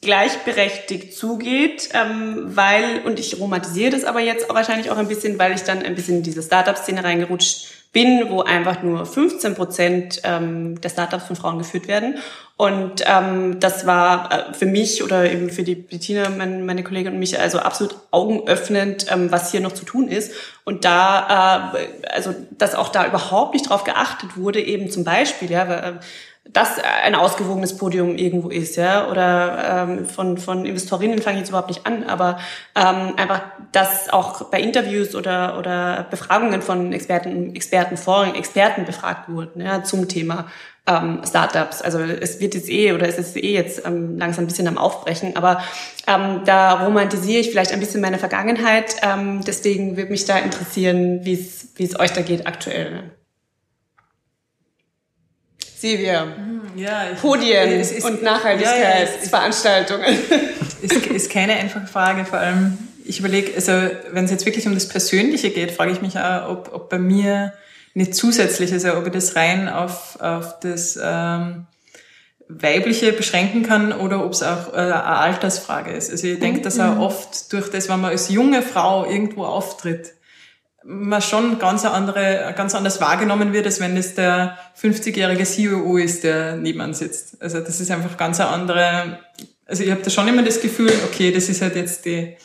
Speaker 2: gleichberechtigt zugeht, ähm, weil, und ich romantisiere das aber jetzt auch wahrscheinlich auch ein bisschen, weil ich dann ein bisschen in diese Startup-Szene reingerutscht bin, wo einfach nur 15 Prozent ähm, der Startups von Frauen geführt werden. Und ähm, das war äh, für mich oder eben für die Bettina, mein, meine Kollegin und mich, also absolut augenöffnend, ähm, was hier noch zu tun ist. Und da, äh, also dass auch da überhaupt nicht drauf geachtet wurde, eben zum Beispiel, ja, weil, äh, dass ein ausgewogenes Podium irgendwo ist, ja, oder ähm, von von Investorinnen fange ich jetzt überhaupt nicht an, aber ähm, einfach, dass auch bei Interviews oder oder Befragungen von Experten, Experten, Foren, Experten befragt wurden, ja, zum Thema ähm, Startups. Also es wird jetzt eh oder es ist eh jetzt ähm, langsam ein bisschen am Aufbrechen, aber ähm, da romantisiere ich vielleicht ein bisschen meine Vergangenheit. Ähm, deswegen würde mich da interessieren, wie es wie es euch da geht aktuell. Silvia. Ja, ich, Podien ist, und Nachhaltigkeitsveranstaltungen. Ja,
Speaker 5: ja, ist, ist keine einfache Frage, vor allem ich überlege, also wenn es jetzt wirklich um das Persönliche geht, frage ich mich auch, ob, ob bei mir nicht zusätzlich, also ob ich das rein auf, auf das ähm, Weibliche beschränken kann oder ob es auch äh, eine Altersfrage ist. Also ich denke, dass auch mhm. oft durch das, wenn man als junge Frau irgendwo auftritt, man schon ganz andere, ganz anders wahrgenommen wird, als wenn es der 50-jährige CEO ist, der nebenan sitzt. Also das ist einfach ganz eine andere, also ich habe da schon immer das Gefühl, okay, das ist halt jetzt die,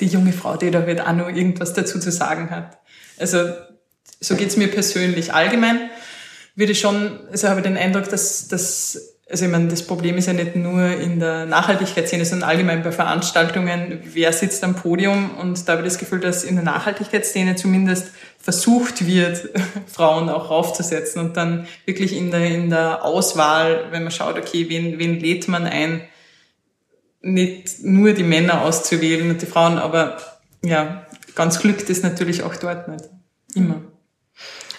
Speaker 5: die junge Frau, die da halt auch noch irgendwas dazu zu sagen hat. Also so geht's mir persönlich. Allgemein würde ich schon, also habe ich den Eindruck, dass, dass also ich meine, das Problem ist ja nicht nur in der Nachhaltigkeitsszene, sondern allgemein bei Veranstaltungen, wer sitzt am Podium und da habe ich das Gefühl, dass in der Nachhaltigkeitsszene zumindest versucht wird, Frauen auch raufzusetzen und dann wirklich in der, in der Auswahl, wenn man schaut, okay, wen, wen lädt man ein, nicht nur die Männer auszuwählen und die Frauen, aber ja, ganz glückt ist natürlich auch dort nicht. Immer.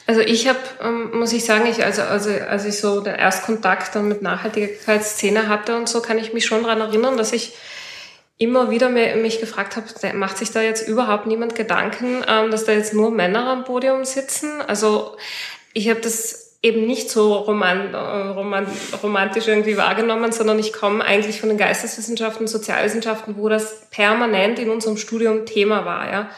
Speaker 4: Also ich habe, ähm, muss ich sagen, ich also, also als ich so den Erstkontakt dann mit Nachhaltigkeitsszene hatte und so, kann ich mich schon daran erinnern, dass ich immer wieder mich gefragt habe, macht sich da jetzt überhaupt niemand Gedanken, ähm, dass da jetzt nur Männer am Podium sitzen? Also ich habe das eben nicht so roman, roman, romantisch irgendwie wahrgenommen, sondern ich komme eigentlich von den Geisteswissenschaften, Sozialwissenschaften, wo das permanent in unserem Studium Thema war, ja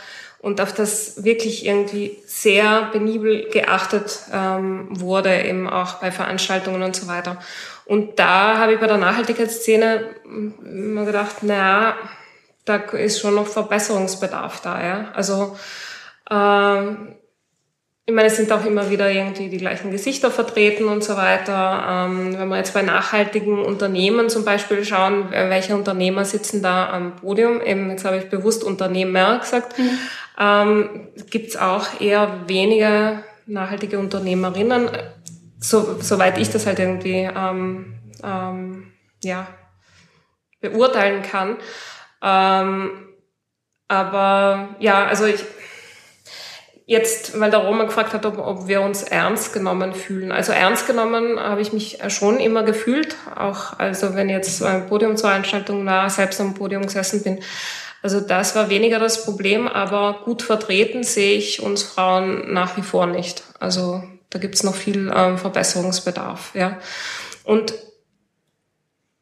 Speaker 4: und auf das wirklich irgendwie sehr penibel geachtet ähm, wurde, eben auch bei Veranstaltungen und so weiter. Und da habe ich bei der Nachhaltigkeitsszene immer gedacht, naja, da ist schon noch Verbesserungsbedarf da. Ja? Also ähm, ich meine, es sind auch immer wieder irgendwie die gleichen Gesichter vertreten und so weiter. Ähm, wenn wir jetzt bei nachhaltigen Unternehmen zum Beispiel schauen, welche Unternehmer sitzen da am Podium, eben jetzt habe ich bewusst Unternehmer gesagt, mhm ähm, gibt es auch eher weniger nachhaltige Unternehmerinnen, so, soweit ich das halt irgendwie ähm, ähm, ja, beurteilen kann. Ähm, aber ja, also ich, jetzt, weil der Roman gefragt hat, ob, ob wir uns ernst genommen fühlen. Also ernst genommen habe ich mich schon immer gefühlt, auch also wenn jetzt eine Podiumsveranstaltung war, selbst am Podium gesessen bin, also das war weniger das Problem, aber gut vertreten sehe ich uns Frauen nach wie vor nicht. Also da gibt es noch viel ähm, Verbesserungsbedarf. Ja. Und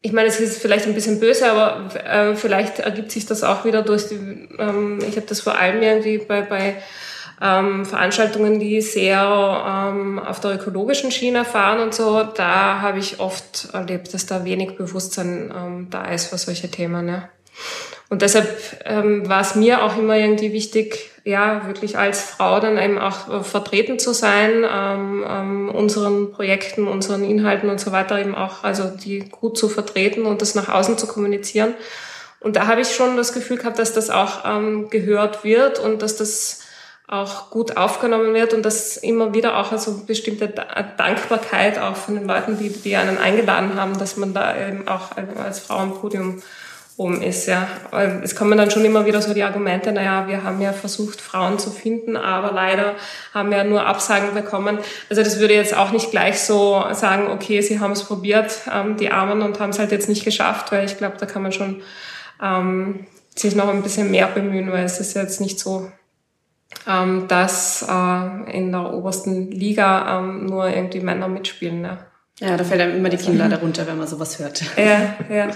Speaker 4: ich meine, es ist vielleicht ein bisschen böse, aber äh, vielleicht ergibt sich das auch wieder durch die, ähm, ich habe das vor allem irgendwie bei, bei ähm, Veranstaltungen, die sehr ähm, auf der ökologischen Schiene fahren und so, da habe ich oft erlebt, dass da wenig Bewusstsein ähm, da ist für solche Themen. Ja. Und deshalb ähm, war es mir auch immer irgendwie wichtig, ja, wirklich als Frau dann eben auch äh, vertreten zu sein, ähm, ähm, unseren Projekten, unseren Inhalten und so weiter eben auch, also die gut zu vertreten und das nach außen zu kommunizieren. Und da habe ich schon das Gefühl gehabt, dass das auch ähm, gehört wird und dass das auch gut aufgenommen wird und dass immer wieder auch also bestimmte Dankbarkeit auch von den Leuten, die, die einen eingeladen haben, dass man da eben auch als Frau am Podium oben ist. Ja. Es kommen dann schon immer wieder so die Argumente, naja, wir haben ja versucht, Frauen zu finden, aber leider haben wir nur Absagen bekommen. Also das würde jetzt auch nicht gleich so sagen, okay, sie haben es probiert, ähm, die Armen, und haben es halt jetzt nicht geschafft, weil ich glaube, da kann man schon ähm, sich noch ein bisschen mehr bemühen, weil es ist jetzt nicht so, ähm, dass äh, in der obersten Liga ähm, nur irgendwie Männer mitspielen. Ne?
Speaker 2: Ja, da fällt einem immer die Kinder darunter, wenn man sowas hört.
Speaker 4: Ja, ja.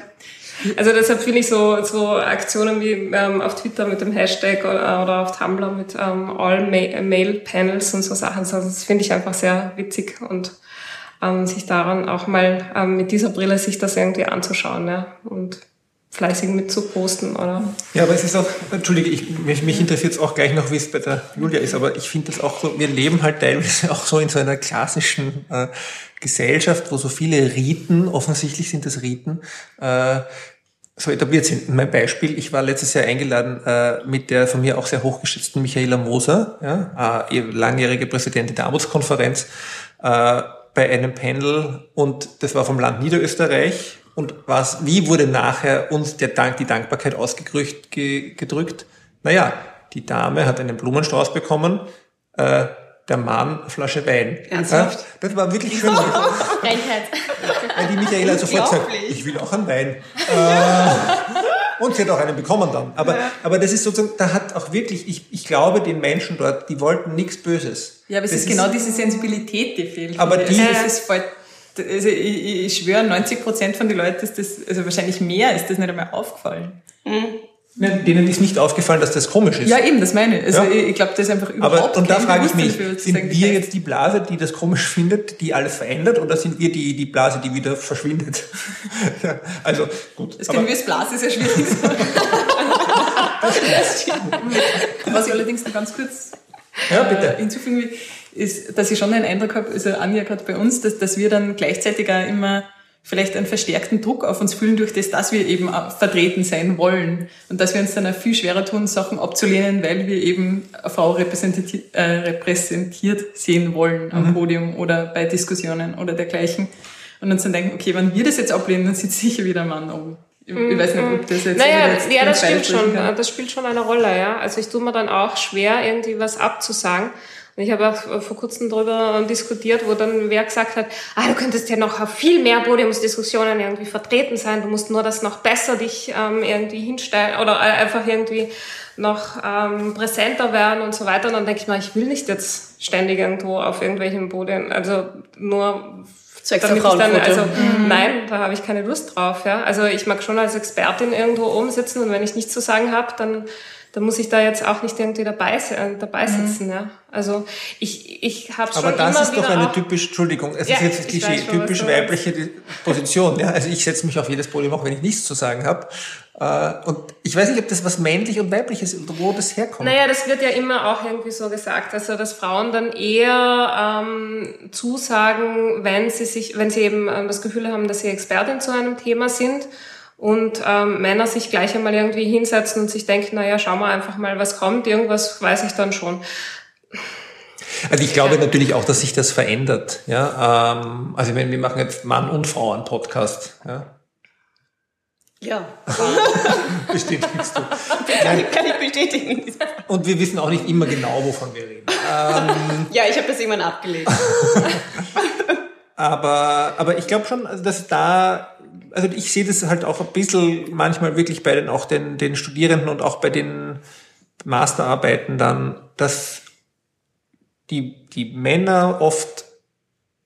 Speaker 4: Also deshalb finde ich so, so Aktionen wie ähm, auf Twitter mit dem Hashtag oder, oder auf Tumblr mit ähm, All Male Panels und so Sachen, also das finde ich einfach sehr witzig und ähm, sich daran auch mal ähm, mit dieser Brille sich das irgendwie anzuschauen ja, und fleißig mitzuposten, oder?
Speaker 1: Ja, aber es ist auch, entschuldige, ich, mich, mich interessiert es auch gleich noch, wie es bei der Julia ist, aber ich finde das auch so, wir leben halt teilweise auch so in so einer klassischen äh, Gesellschaft, wo so viele Riten, offensichtlich sind das Riten, äh, so etabliert sind. Mein Beispiel, ich war letztes Jahr eingeladen äh, mit der von mir auch sehr hochgeschätzten Michaela Moser, ja, äh, langjährige Präsidentin der Armutskonferenz, äh, bei einem Panel und das war vom Land Niederösterreich und was, wie wurde nachher uns der Dank, die Dankbarkeit ausgedrückt? Ge, Naja, die Dame hat einen Blumenstrauß bekommen, äh, der Mann eine Flasche Wein.
Speaker 2: Ernsthaft? Ja,
Speaker 1: das war wirklich schön.
Speaker 3: Reinheit.
Speaker 1: Weil die Michaela sofort sagt, ich will auch einen Wein. Äh, und sie hat auch einen bekommen dann. Aber, ja. aber das ist sozusagen, da hat auch wirklich, ich, ich glaube, den Menschen dort, die wollten nichts Böses.
Speaker 5: Ja, aber es
Speaker 1: das
Speaker 5: ist, genau diese Sensibilität, die fehlt.
Speaker 1: Aber die,
Speaker 5: das ist voll, also ich, ich schwöre, 90 Prozent von den Leuten ist das, also wahrscheinlich mehr, ist das nicht einmal aufgefallen.
Speaker 1: Mhm. Denen ist nicht aufgefallen, dass das komisch ist.
Speaker 5: Ja, eben, das meine ich. Also ja. ich glaube, das ist einfach überhaupt
Speaker 1: Aber, Und da frage ich mich, sind wir jetzt die Blase, die das komisch findet, die alles verändert, oder sind wir die, die Blase, die wieder verschwindet? also, gut.
Speaker 5: Das können wir als Blase sehr schwierig sagen. Was ich allerdings noch ganz kurz
Speaker 1: ja, bitte.
Speaker 5: Äh, hinzufügen will, ist, dass ich schon den Eindruck habe, also Anja gerade bei uns, dass, dass wir dann gleichzeitig auch immer vielleicht einen verstärkten Druck auf uns fühlen durch das, dass wir eben vertreten sein wollen und dass wir uns dann auch viel schwerer tun, Sachen abzulehnen, weil wir eben eine Frau repräsentiert, äh, repräsentiert sehen wollen am mhm. Podium oder bei Diskussionen oder dergleichen und uns dann denken, okay, wenn wir das jetzt ablehnen, dann sitzt sicher wieder ein Mann oben. Ich weiß nicht, ob das jetzt...
Speaker 4: Naja, jetzt ja, das spielt schon, kann. das spielt schon eine Rolle, ja. Also ich tue mir dann auch schwer, irgendwie was abzusagen. Und ich habe auch vor kurzem darüber diskutiert, wo dann wer gesagt hat, ah, du könntest ja noch auf viel mehr Podiumsdiskussionen irgendwie vertreten sein, du musst nur das noch besser dich ähm, irgendwie hinstellen oder äh, einfach irgendwie noch ähm, präsenter werden und so weiter. Und dann denke ich mir, ich will nicht jetzt ständig irgendwo auf irgendwelchen Podien, also nur
Speaker 2: damit ich dann,
Speaker 4: also mhm. nein, da habe ich keine Lust drauf. Ja. Also ich mag schon als Expertin irgendwo oben sitzen und wenn ich nichts zu sagen habe, dann dann muss ich da jetzt auch nicht irgendwie dabei, äh, dabei mhm. sitzen. Mhm. Ja. Also ich, ich habe schon
Speaker 1: Aber das
Speaker 4: immer
Speaker 1: ist doch eine typisch, Entschuldigung, es ja, ist jetzt Klischee, schon, typisch weibliche Position. Ja? Also ich setze mich auf jedes Podium, auch wenn ich nichts zu sagen habe. Äh, und ich weiß nicht, ob das was männlich und weibliches ist und wo das herkommt.
Speaker 4: Naja, das wird ja immer auch irgendwie so gesagt, also dass Frauen dann eher ähm, zusagen, wenn sie sich, wenn sie eben ähm, das Gefühl haben, dass sie Expertin zu einem Thema sind und ähm, Männer sich gleich einmal irgendwie hinsetzen und sich denken, naja, schauen wir einfach mal, was kommt, irgendwas weiß ich dann schon.
Speaker 1: Also ich glaube ja. natürlich auch, dass sich das verändert. Ja, ähm, also wenn wir machen jetzt Mann und Frau einen Podcast. Ja.
Speaker 2: Ja.
Speaker 1: Bestätigst du.
Speaker 2: Kann, kann ich bestätigen.
Speaker 1: Und wir wissen auch nicht immer genau, wovon wir reden. Ähm,
Speaker 2: ja, ich habe das irgendwann abgelegt.
Speaker 1: aber, aber ich glaube schon, also dass da also ich sehe das halt auch ein bisschen manchmal wirklich bei den, auch den, den Studierenden und auch bei den Masterarbeiten dann, dass die, die Männer oft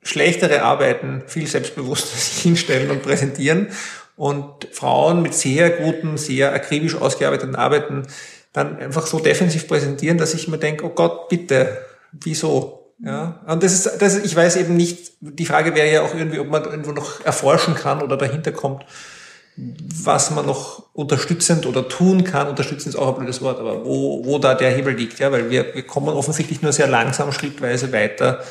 Speaker 1: schlechtere Arbeiten viel selbstbewusster sich hinstellen und präsentieren und Frauen mit sehr guten, sehr akribisch ausgearbeiteten Arbeiten dann einfach so defensiv präsentieren, dass ich mir denke, oh Gott, bitte, wieso? Ja, und das ist, das ich weiß eben nicht, die Frage wäre ja auch irgendwie, ob man irgendwo noch erforschen kann oder dahinter kommt, was man noch unterstützend oder tun kann. Unterstützen ist auch ein blödes Wort, aber wo, wo da der Hebel liegt, ja, weil wir, wir kommen offensichtlich nur sehr langsam, schrittweise weiter.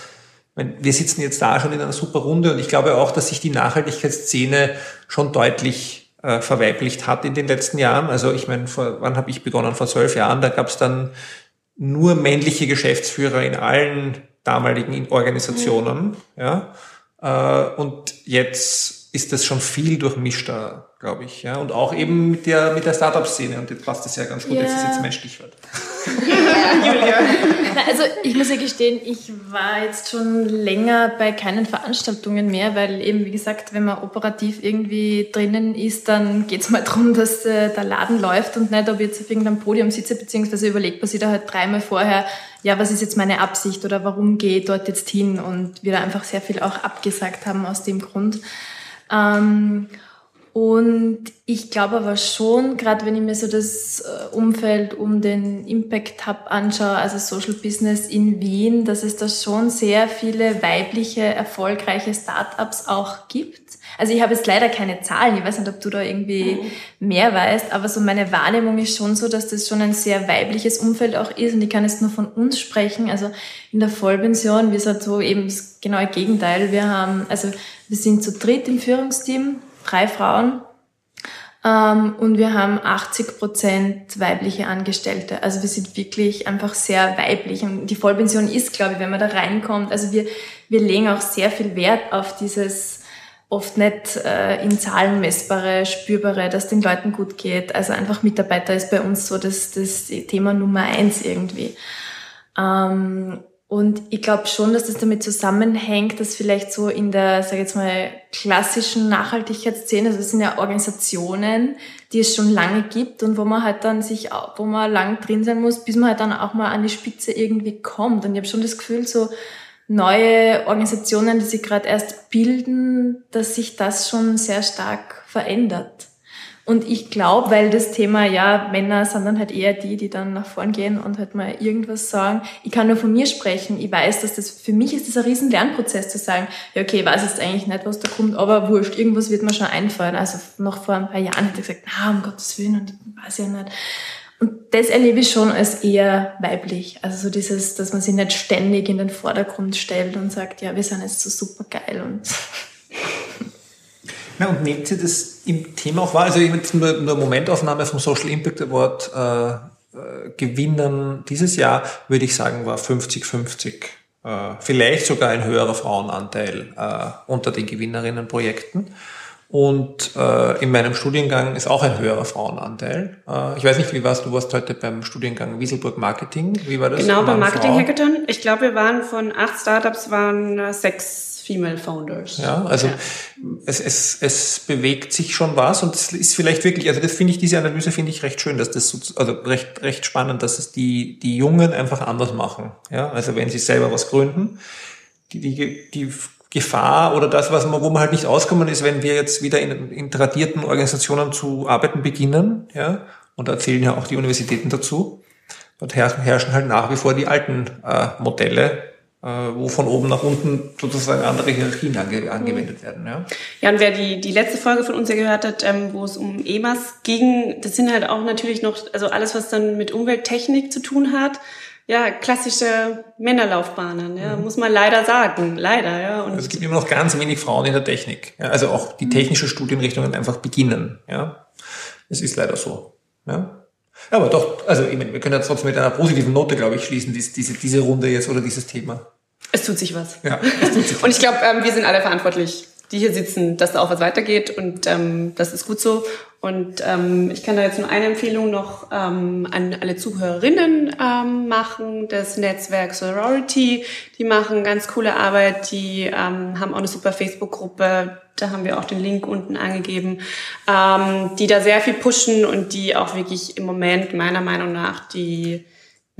Speaker 1: Wir sitzen jetzt da schon in einer super Runde und ich glaube auch, dass sich die Nachhaltigkeitsszene schon deutlich äh, verweiblicht hat in den letzten Jahren. Also ich meine, vor, wann habe ich begonnen? Vor zwölf Jahren, da gab es dann nur männliche Geschäftsführer in allen damaligen Organisationen. Mhm. Ja? Äh, und jetzt ist das schon viel durchmischter, glaube ich. Ja? Und auch eben mit der, mit der Startup-Szene. Und jetzt passt das ja ganz gut.
Speaker 3: Ja.
Speaker 1: Jetzt ist jetzt mein Stichwort.
Speaker 2: Julia.
Speaker 3: Na, also ich muss ja gestehen, ich war jetzt schon länger bei keinen Veranstaltungen mehr, weil eben, wie gesagt, wenn man operativ irgendwie drinnen ist, dann geht es mal darum, dass äh, der Laden läuft und nicht, ob ich jetzt auf irgendeinem Podium sitze, beziehungsweise überlegt man sich da halt dreimal vorher, ja, was ist jetzt meine Absicht oder warum gehe ich dort jetzt hin und wir da einfach sehr viel auch abgesagt haben aus dem Grund. Ähm, und ich glaube aber schon, gerade wenn ich mir so das äh, Umfeld um den Impact Hub anschaue, also Social Business in Wien, dass es da schon sehr viele weibliche, erfolgreiche Startups auch gibt. Also ich habe jetzt leider keine Zahlen, ich weiß nicht, ob du da irgendwie mehr weißt, aber so meine Wahrnehmung ist schon so, dass das schon ein sehr weibliches Umfeld auch ist und ich kann jetzt nur von uns sprechen. Also in der Vollpension, wir sind so eben das genaue Gegenteil. Wir haben, also wir sind zu dritt im Führungsteam, drei Frauen. Ähm, und wir haben 80 Prozent weibliche Angestellte. Also wir sind wirklich einfach sehr weiblich. Und die Vollpension ist, glaube ich, wenn man da reinkommt, also wir, wir legen auch sehr viel Wert auf dieses oft nicht äh, in Zahlen messbare, spürbare, dass den Leuten gut geht. Also einfach Mitarbeiter ist bei uns so das, das Thema Nummer eins irgendwie. Ähm, und ich glaube schon, dass das damit zusammenhängt, dass vielleicht so in der, sage ich jetzt mal, klassischen Nachhaltigkeitsszene, also das sind ja Organisationen, die es schon lange gibt und wo man halt dann sich, wo man lang drin sein muss, bis man halt dann auch mal an die Spitze irgendwie kommt. Und ich habe schon das Gefühl, so neue Organisationen, die sich gerade erst bilden, dass sich das schon sehr stark verändert. Und ich glaube, weil das Thema, ja, Männer sind dann halt eher die, die dann nach vorn gehen und halt mal irgendwas sagen. Ich kann nur von mir sprechen. Ich weiß, dass das, für mich ist das ein riesen Lernprozess zu sagen, ja, okay, ich weiß jetzt eigentlich nicht, was da kommt, aber wurscht, irgendwas wird mir schon einfallen. Also noch vor ein paar Jahren hätte ich gesagt, na, um Gottes Willen, und ich weiß ja nicht. Und das erlebe ich schon als eher weiblich. Also so dieses, dass man sich nicht ständig in den Vordergrund stellt und sagt, ja, wir sind jetzt so super geil und
Speaker 1: Na, und nehmt ihr das im Thema auch wahr? Also ich jetzt nur, nur Momentaufnahme vom Social Impact Award äh, äh, Gewinnern dieses Jahr, würde ich sagen, war 50-50. Äh, vielleicht sogar ein höherer Frauenanteil äh, unter den Gewinnerinnenprojekten. Und äh, in meinem Studiengang ist auch ein höherer Frauenanteil. Äh, ich weiß nicht, wie warst du? warst heute beim Studiengang Wieselburg Marketing. Wie war das?
Speaker 2: Genau, beim Marketing
Speaker 1: Frau?
Speaker 2: Hackathon. Ich glaube, wir waren von acht Startups, waren äh, sechs Female Founders.
Speaker 1: Ja, also
Speaker 2: Ja.
Speaker 1: Es, es, es bewegt sich schon was und es ist vielleicht wirklich, also das finde ich, diese Analyse finde ich recht schön, dass das, so, also recht, recht spannend, dass es die, die Jungen einfach anders machen. Ja, also wenn sie selber was gründen, die, die, die Gefahr oder das, was man, wo man halt nicht auskommen ist, wenn wir jetzt wieder in, in tradierten Organisationen zu arbeiten beginnen, ja, und da zählen ja auch die Universitäten dazu, dort herrschen, herrschen halt nach wie vor die alten äh, Modelle, äh, wo von oben nach unten sozusagen andere Hierarchien ange, angewendet werden. Ja.
Speaker 2: Ja, und wer die, die letzte Folge von uns ja gehört hat, ähm, wo es um EMAS ging, das sind halt auch natürlich noch, also alles, was dann mit Umwelttechnik zu tun hat, ja, klassische Männerlaufbahnen, ja, muss man leider sagen, leider, ja. Und
Speaker 1: Also es gibt immer noch ganz wenig Frauen in der Technik. Ja, also auch die technische Studienrichtungen einfach beginnen. Ja, es ist leider so. Ja. Aber doch, also ich meine, wir können jetzt trotzdem mit einer positiven Note, glaube ich, schließen, dies, diese, diese Runde jetzt oder dieses Thema.
Speaker 2: es tut sich was.
Speaker 1: Ja, es tut sich
Speaker 2: Und ich glaube, ähm, wir sind alle verantwortlich, die hier sitzen, dass da auch was weitergeht und ähm, das ist gut so. Und ähm, ich kann da jetzt nur eine Empfehlung noch ähm, an alle Zuhörerinnen ähm, machen. Das Netzwerk Sorority, die machen ganz coole Arbeit. Die ähm, haben auch eine super Facebook-Gruppe. Da haben wir auch den Link unten angegeben, ähm, die da sehr viel pushen und die auch wirklich im Moment meiner Meinung nach die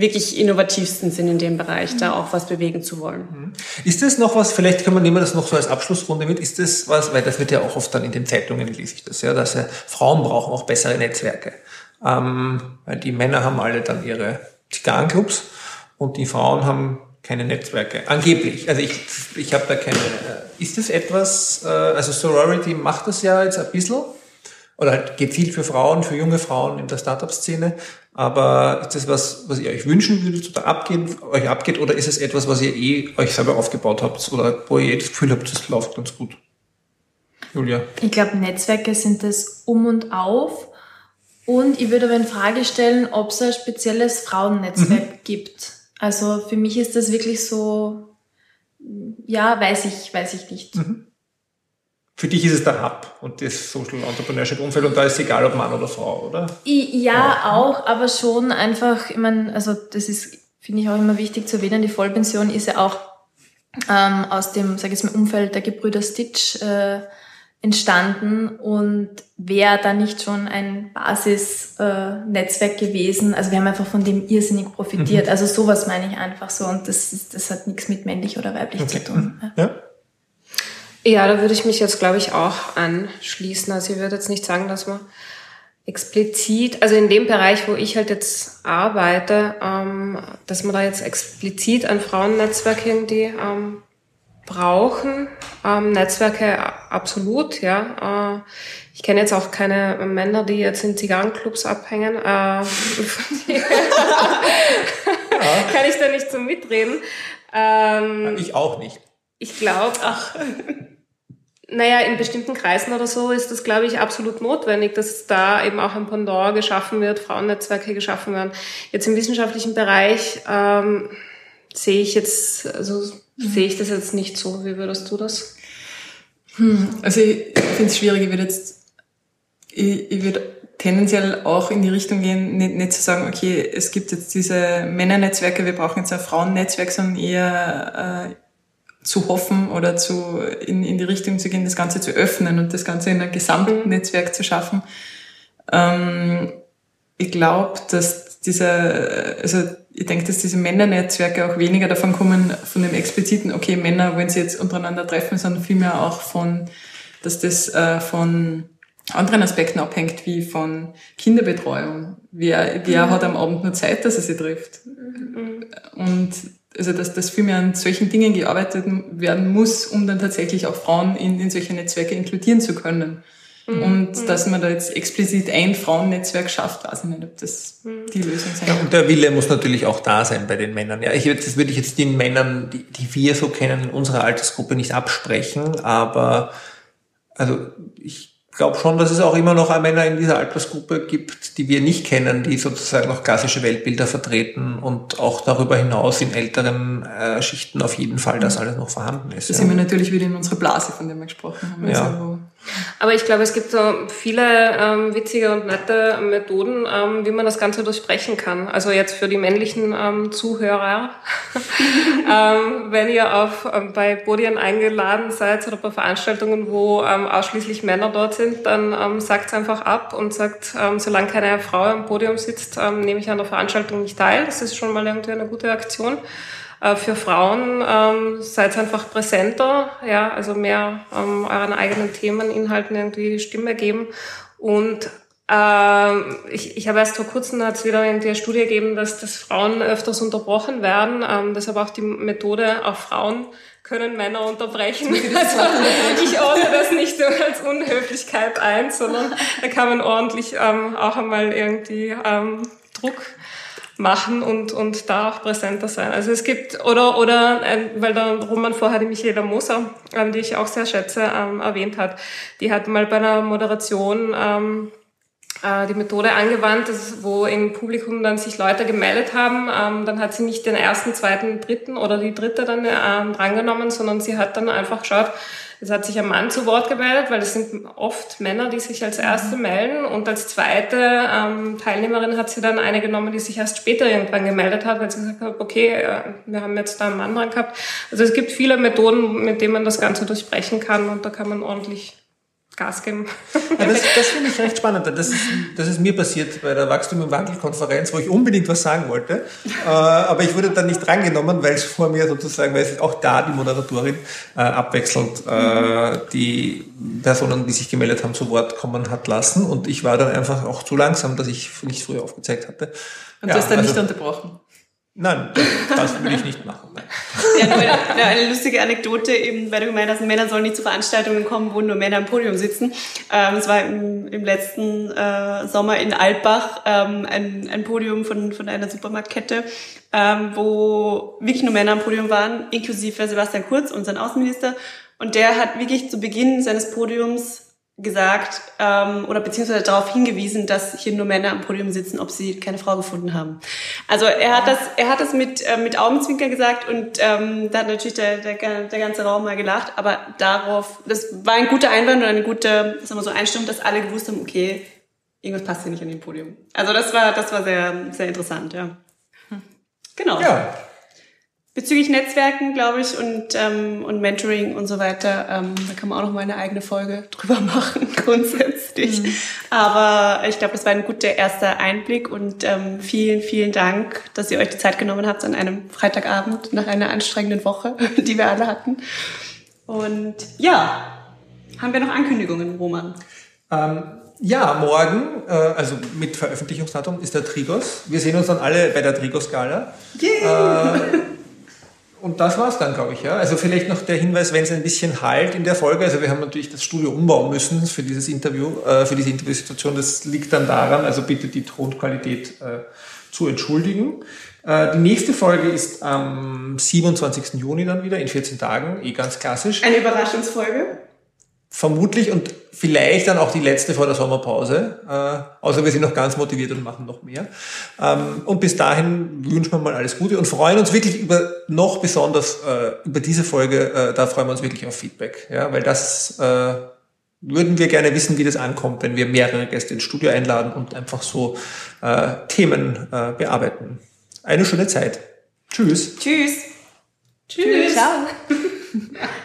Speaker 2: wirklich innovativsten sind in dem Bereich, da auch was bewegen zu wollen.
Speaker 1: Ist das noch was, vielleicht können wir nehmen das noch so als Abschlussrunde mit, ist das was, weil das wird ja auch oft dann in den Zeitungen lese ich das, ja, dass ja, Frauen brauchen auch bessere Netzwerke. Ähm, weil die Männer haben alle dann ihre Zigarrenclubs und die Frauen haben keine Netzwerke. Angeblich. Also ich, ich habe da keine. Äh, ist das etwas, äh, also Sorority macht das ja jetzt ein bisschen, oder halt geht viel für Frauen, für junge Frauen in der Startup-Szene. Aber ist das was, was ihr euch wünschen würdet oder abgeht, euch abgeht, oder ist es etwas, was ihr eh euch selber aufgebaut habt oder wo ihr das Gefühl habt, das läuft ganz gut? Julia.
Speaker 3: Ich glaube, Netzwerke sind das um und auf. Und ich würde aber in Frage stellen, ob es ein spezielles Frauennetzwerk gibt. Also für mich ist das wirklich so, ja, weiß ich, weiß ich nicht.
Speaker 1: Für dich ist es der Hub und das Social Entrepreneurship Umfeld und da ist es egal, ob Mann oder Frau, oder?
Speaker 3: Ja, ja. auch, aber schon einfach, ich meine, also das ist, finde ich auch immer wichtig zu erwähnen, die Vollpension ist ja auch ähm, aus dem, sage ich mal, Umfeld der Gebrüder Stitch äh, entstanden und wäre da nicht schon ein Basisnetzwerk äh, gewesen. Also wir haben einfach von dem irrsinnig profitiert. Mhm. Also sowas meine ich einfach so und das, das hat nichts mit männlich oder weiblich okay. zu tun.
Speaker 4: Ja. Ja, da würde ich mich jetzt, glaube ich, auch anschließen. Also ich würde jetzt nicht sagen, dass man explizit, also in dem Bereich, wo ich halt jetzt arbeite, ähm, dass man da jetzt explizit ein Frauennetzwerk irgendwie ähm, brauchen. Ähm, Netzwerke absolut, ja. Äh, ich kenne jetzt auch keine Männer, die jetzt in Zigarrenclubs abhängen. Äh, Kann ich da nicht so mitreden.
Speaker 1: Ähm, ich auch nicht.
Speaker 4: Ich glaube, ach, naja, in bestimmten Kreisen oder so ist das, glaube ich, absolut notwendig, dass da eben auch ein Pendant geschaffen wird, Frauennetzwerke geschaffen werden. Jetzt im wissenschaftlichen Bereich ähm, sehe ich jetzt, also sehe ich das jetzt nicht so. Wie würdest du das?
Speaker 5: Hm, also ich finde es schwierig. Ich würde jetzt, ich, ich würde tendenziell auch in die Richtung gehen, nicht, nicht zu sagen, okay, es gibt jetzt diese Männernetzwerke, wir brauchen jetzt ein Frauennetzwerk, sondern eher äh, zu hoffen oder zu, in, in die Richtung zu gehen, das Ganze zu öffnen und das Ganze in ein Gesamtnetzwerk zu schaffen. Ähm, ich glaube, dass dieser, also ich denke, dass diese Männernetzwerke auch weniger davon kommen, von dem expliziten, okay, Männer wollen sich jetzt untereinander treffen, sondern vielmehr auch von, dass das äh, von anderen Aspekten abhängt, wie von Kinderbetreuung. Wer, wer mhm. hat am Abend nur Zeit, dass er sie trifft? Mhm. Und also dass, dass viel mehr an solchen Dingen gearbeitet werden muss, um dann tatsächlich auch Frauen in, in solche Netzwerke inkludieren zu können. Mhm. Und mhm. dass man da jetzt explizit ein Frauennetzwerk schafft, weiß ich nicht, ob das mhm. die Lösung sein
Speaker 1: kann. Ja, und der Wille muss natürlich auch da sein bei den Männern. Ja, ich, das würde ich jetzt den Männern, die, die wir so kennen, in unserer Altersgruppe nicht absprechen, aber also ich glaube schon, dass es auch immer noch Männer in dieser Altersgruppe gibt, die wir nicht kennen, die sozusagen noch klassische Weltbilder vertreten und auch darüber hinaus in älteren äh, Schichten auf jeden Fall das alles noch vorhanden ist.
Speaker 5: Da ja. sind wir natürlich wieder in unserer Blase, von der wir gesprochen haben.
Speaker 1: Ja. Also
Speaker 4: aber ich glaube, es gibt so viele ähm, witzige und nette Methoden, ähm, wie man das Ganze durchbrechen kann. Also jetzt für die männlichen ähm, Zuhörer, ähm, wenn ihr auf, ähm, bei Bodien eingeladen seid oder bei Veranstaltungen, wo ähm, ausschließlich Männer dort sind, dann sagt einfach ab und sagt, solange keine Frau am Podium sitzt, nehme ich an der Veranstaltung nicht teil. Das ist schon mal irgendwie eine gute Aktion. Äh, für Frauen ähm, seid einfach präsenter, ja, also mehr ähm, euren eigenen Themeninhalten irgendwie Stimme geben. Und äh, ich, ich habe erst vor kurzem hat es wieder in der Studie gegeben, dass, dass Frauen öfters unterbrochen werden. Ähm, deshalb auch die Methode, auch Frauen können Männer unterbrechen. Also, ich ordne das nicht nur als Unhöflichkeit ein, sondern da kann man ordentlich ähm, auch einmal irgendwie ähm, Druck machen und, und da auch präsenter sein. Also es gibt, oder, oder äh, weil da Roman vorher die Michaela Moser, ähm, die ich auch sehr schätze, ähm, erwähnt hat, die hat mal bei einer Moderation ähm, äh, die Methode angewandt, dass, wo im Publikum dann sich Leute gemeldet haben. Ähm, dann hat sie nicht den ersten, zweiten, dritten oder die dritte dann ähm, drangenommen, sondern sie hat dann einfach geschaut, es hat sich ein Mann zu Wort gemeldet, weil es sind oft Männer, die sich als Erste mhm. melden. Und als zweite ähm, Teilnehmerin hat sie dann eine genommen, die sich erst später irgendwann gemeldet hat, weil sie gesagt hat, okay, äh, wir haben jetzt da einen Mann dran gehabt. Also es gibt viele Methoden, mit denen man das Ganze durchbrechen kann und da kann man ordentlich Gas geben.
Speaker 1: Ja, das, das finde ich recht spannend. Das ist, das ist mir passiert bei der Wachstum im Wandel-Konferenz, wo ich unbedingt was sagen wollte. Äh, aber ich wurde dann nicht drangenommen, weil es vor mir sozusagen, weil es auch da die Moderatorin äh, abwechselnd äh, die Personen, die sich gemeldet haben, zu Wort kommen hat lassen. Und ich war dann einfach auch zu langsam, dass ich nicht früher aufgezeigt hatte.
Speaker 5: Und ja, du hast dann also, nicht unterbrochen.
Speaker 1: Nein, das würde ich nicht machen.
Speaker 2: Ja, nur eine, eine, lustige Anekdote, eben, weil du gemeint hast, Männer sollen nicht zu Veranstaltungen kommen, wo nur Männer am Podium sitzen. Ähm, es war im, im letzten äh, Sommer in Altbach ähm, ein, ein Podium von, von einer Supermarktkette, ähm, wo wirklich nur Männer am Podium waren, inklusive Sebastian Kurz, unseren Außenminister. Und der hat wirklich zu Beginn seines Podiums gesagt ähm, oder beziehungsweise darauf hingewiesen, dass hier nur Männer am Podium sitzen, ob sie keine Frau gefunden haben. Also er hat das, er hat das mit äh, mit Augenzwinker gesagt und ähm, da hat natürlich der, der, der ganze Raum mal gelacht. Aber darauf, das war ein guter Einwand und eine gute, sagen wir so Einstellung, dass alle gewusst haben, okay, irgendwas passt hier nicht an dem Podium. Also das war das war sehr sehr interessant, ja. Genau.
Speaker 1: Ja,
Speaker 2: Bezüglich Netzwerken, glaube ich, und, ähm, und Mentoring und so weiter, ähm, da kann man auch noch mal eine eigene Folge drüber machen, grundsätzlich. Mhm. Aber ich glaube, das war ein guter erster Einblick und ähm, vielen, vielen Dank, dass ihr euch die Zeit genommen habt an einem Freitagabend nach einer anstrengenden Woche, die wir alle hatten. Und ja, haben wir noch Ankündigungen, Roman?
Speaker 1: Ähm, ja, morgen, äh, also mit Veröffentlichungsdatum, ist der Trigos. Wir sehen uns dann alle bei der Trigos-Gala.
Speaker 2: Yay!
Speaker 1: Äh, und das war's dann, glaube ich. Ja. Also vielleicht noch der Hinweis, wenn es ein bisschen halt in der Folge. Also wir haben natürlich das Studio umbauen müssen für dieses Interview, äh, für diese Interviewsituation. Das liegt dann daran. Also bitte die Tonqualität äh, zu entschuldigen. Äh, die nächste Folge ist am 27. Juni dann wieder, in 14 Tagen, eh ganz klassisch.
Speaker 2: Eine Überraschungsfolge?
Speaker 1: Vermutlich und vielleicht dann auch die letzte vor der Sommerpause. Äh, außer wir sind noch ganz motiviert und machen noch mehr. Ähm, und bis dahin wünschen wir mal alles Gute und freuen uns wirklich über noch besonders äh, über diese Folge. Äh, da freuen wir uns wirklich auf Feedback, ja, weil das äh, würden wir gerne wissen, wie das ankommt, wenn wir mehrere Gäste ins Studio einladen und einfach so äh, Themen äh, bearbeiten. Eine schöne Zeit. Tschüss.
Speaker 2: Tschüss.
Speaker 3: Tschüss. Ciao.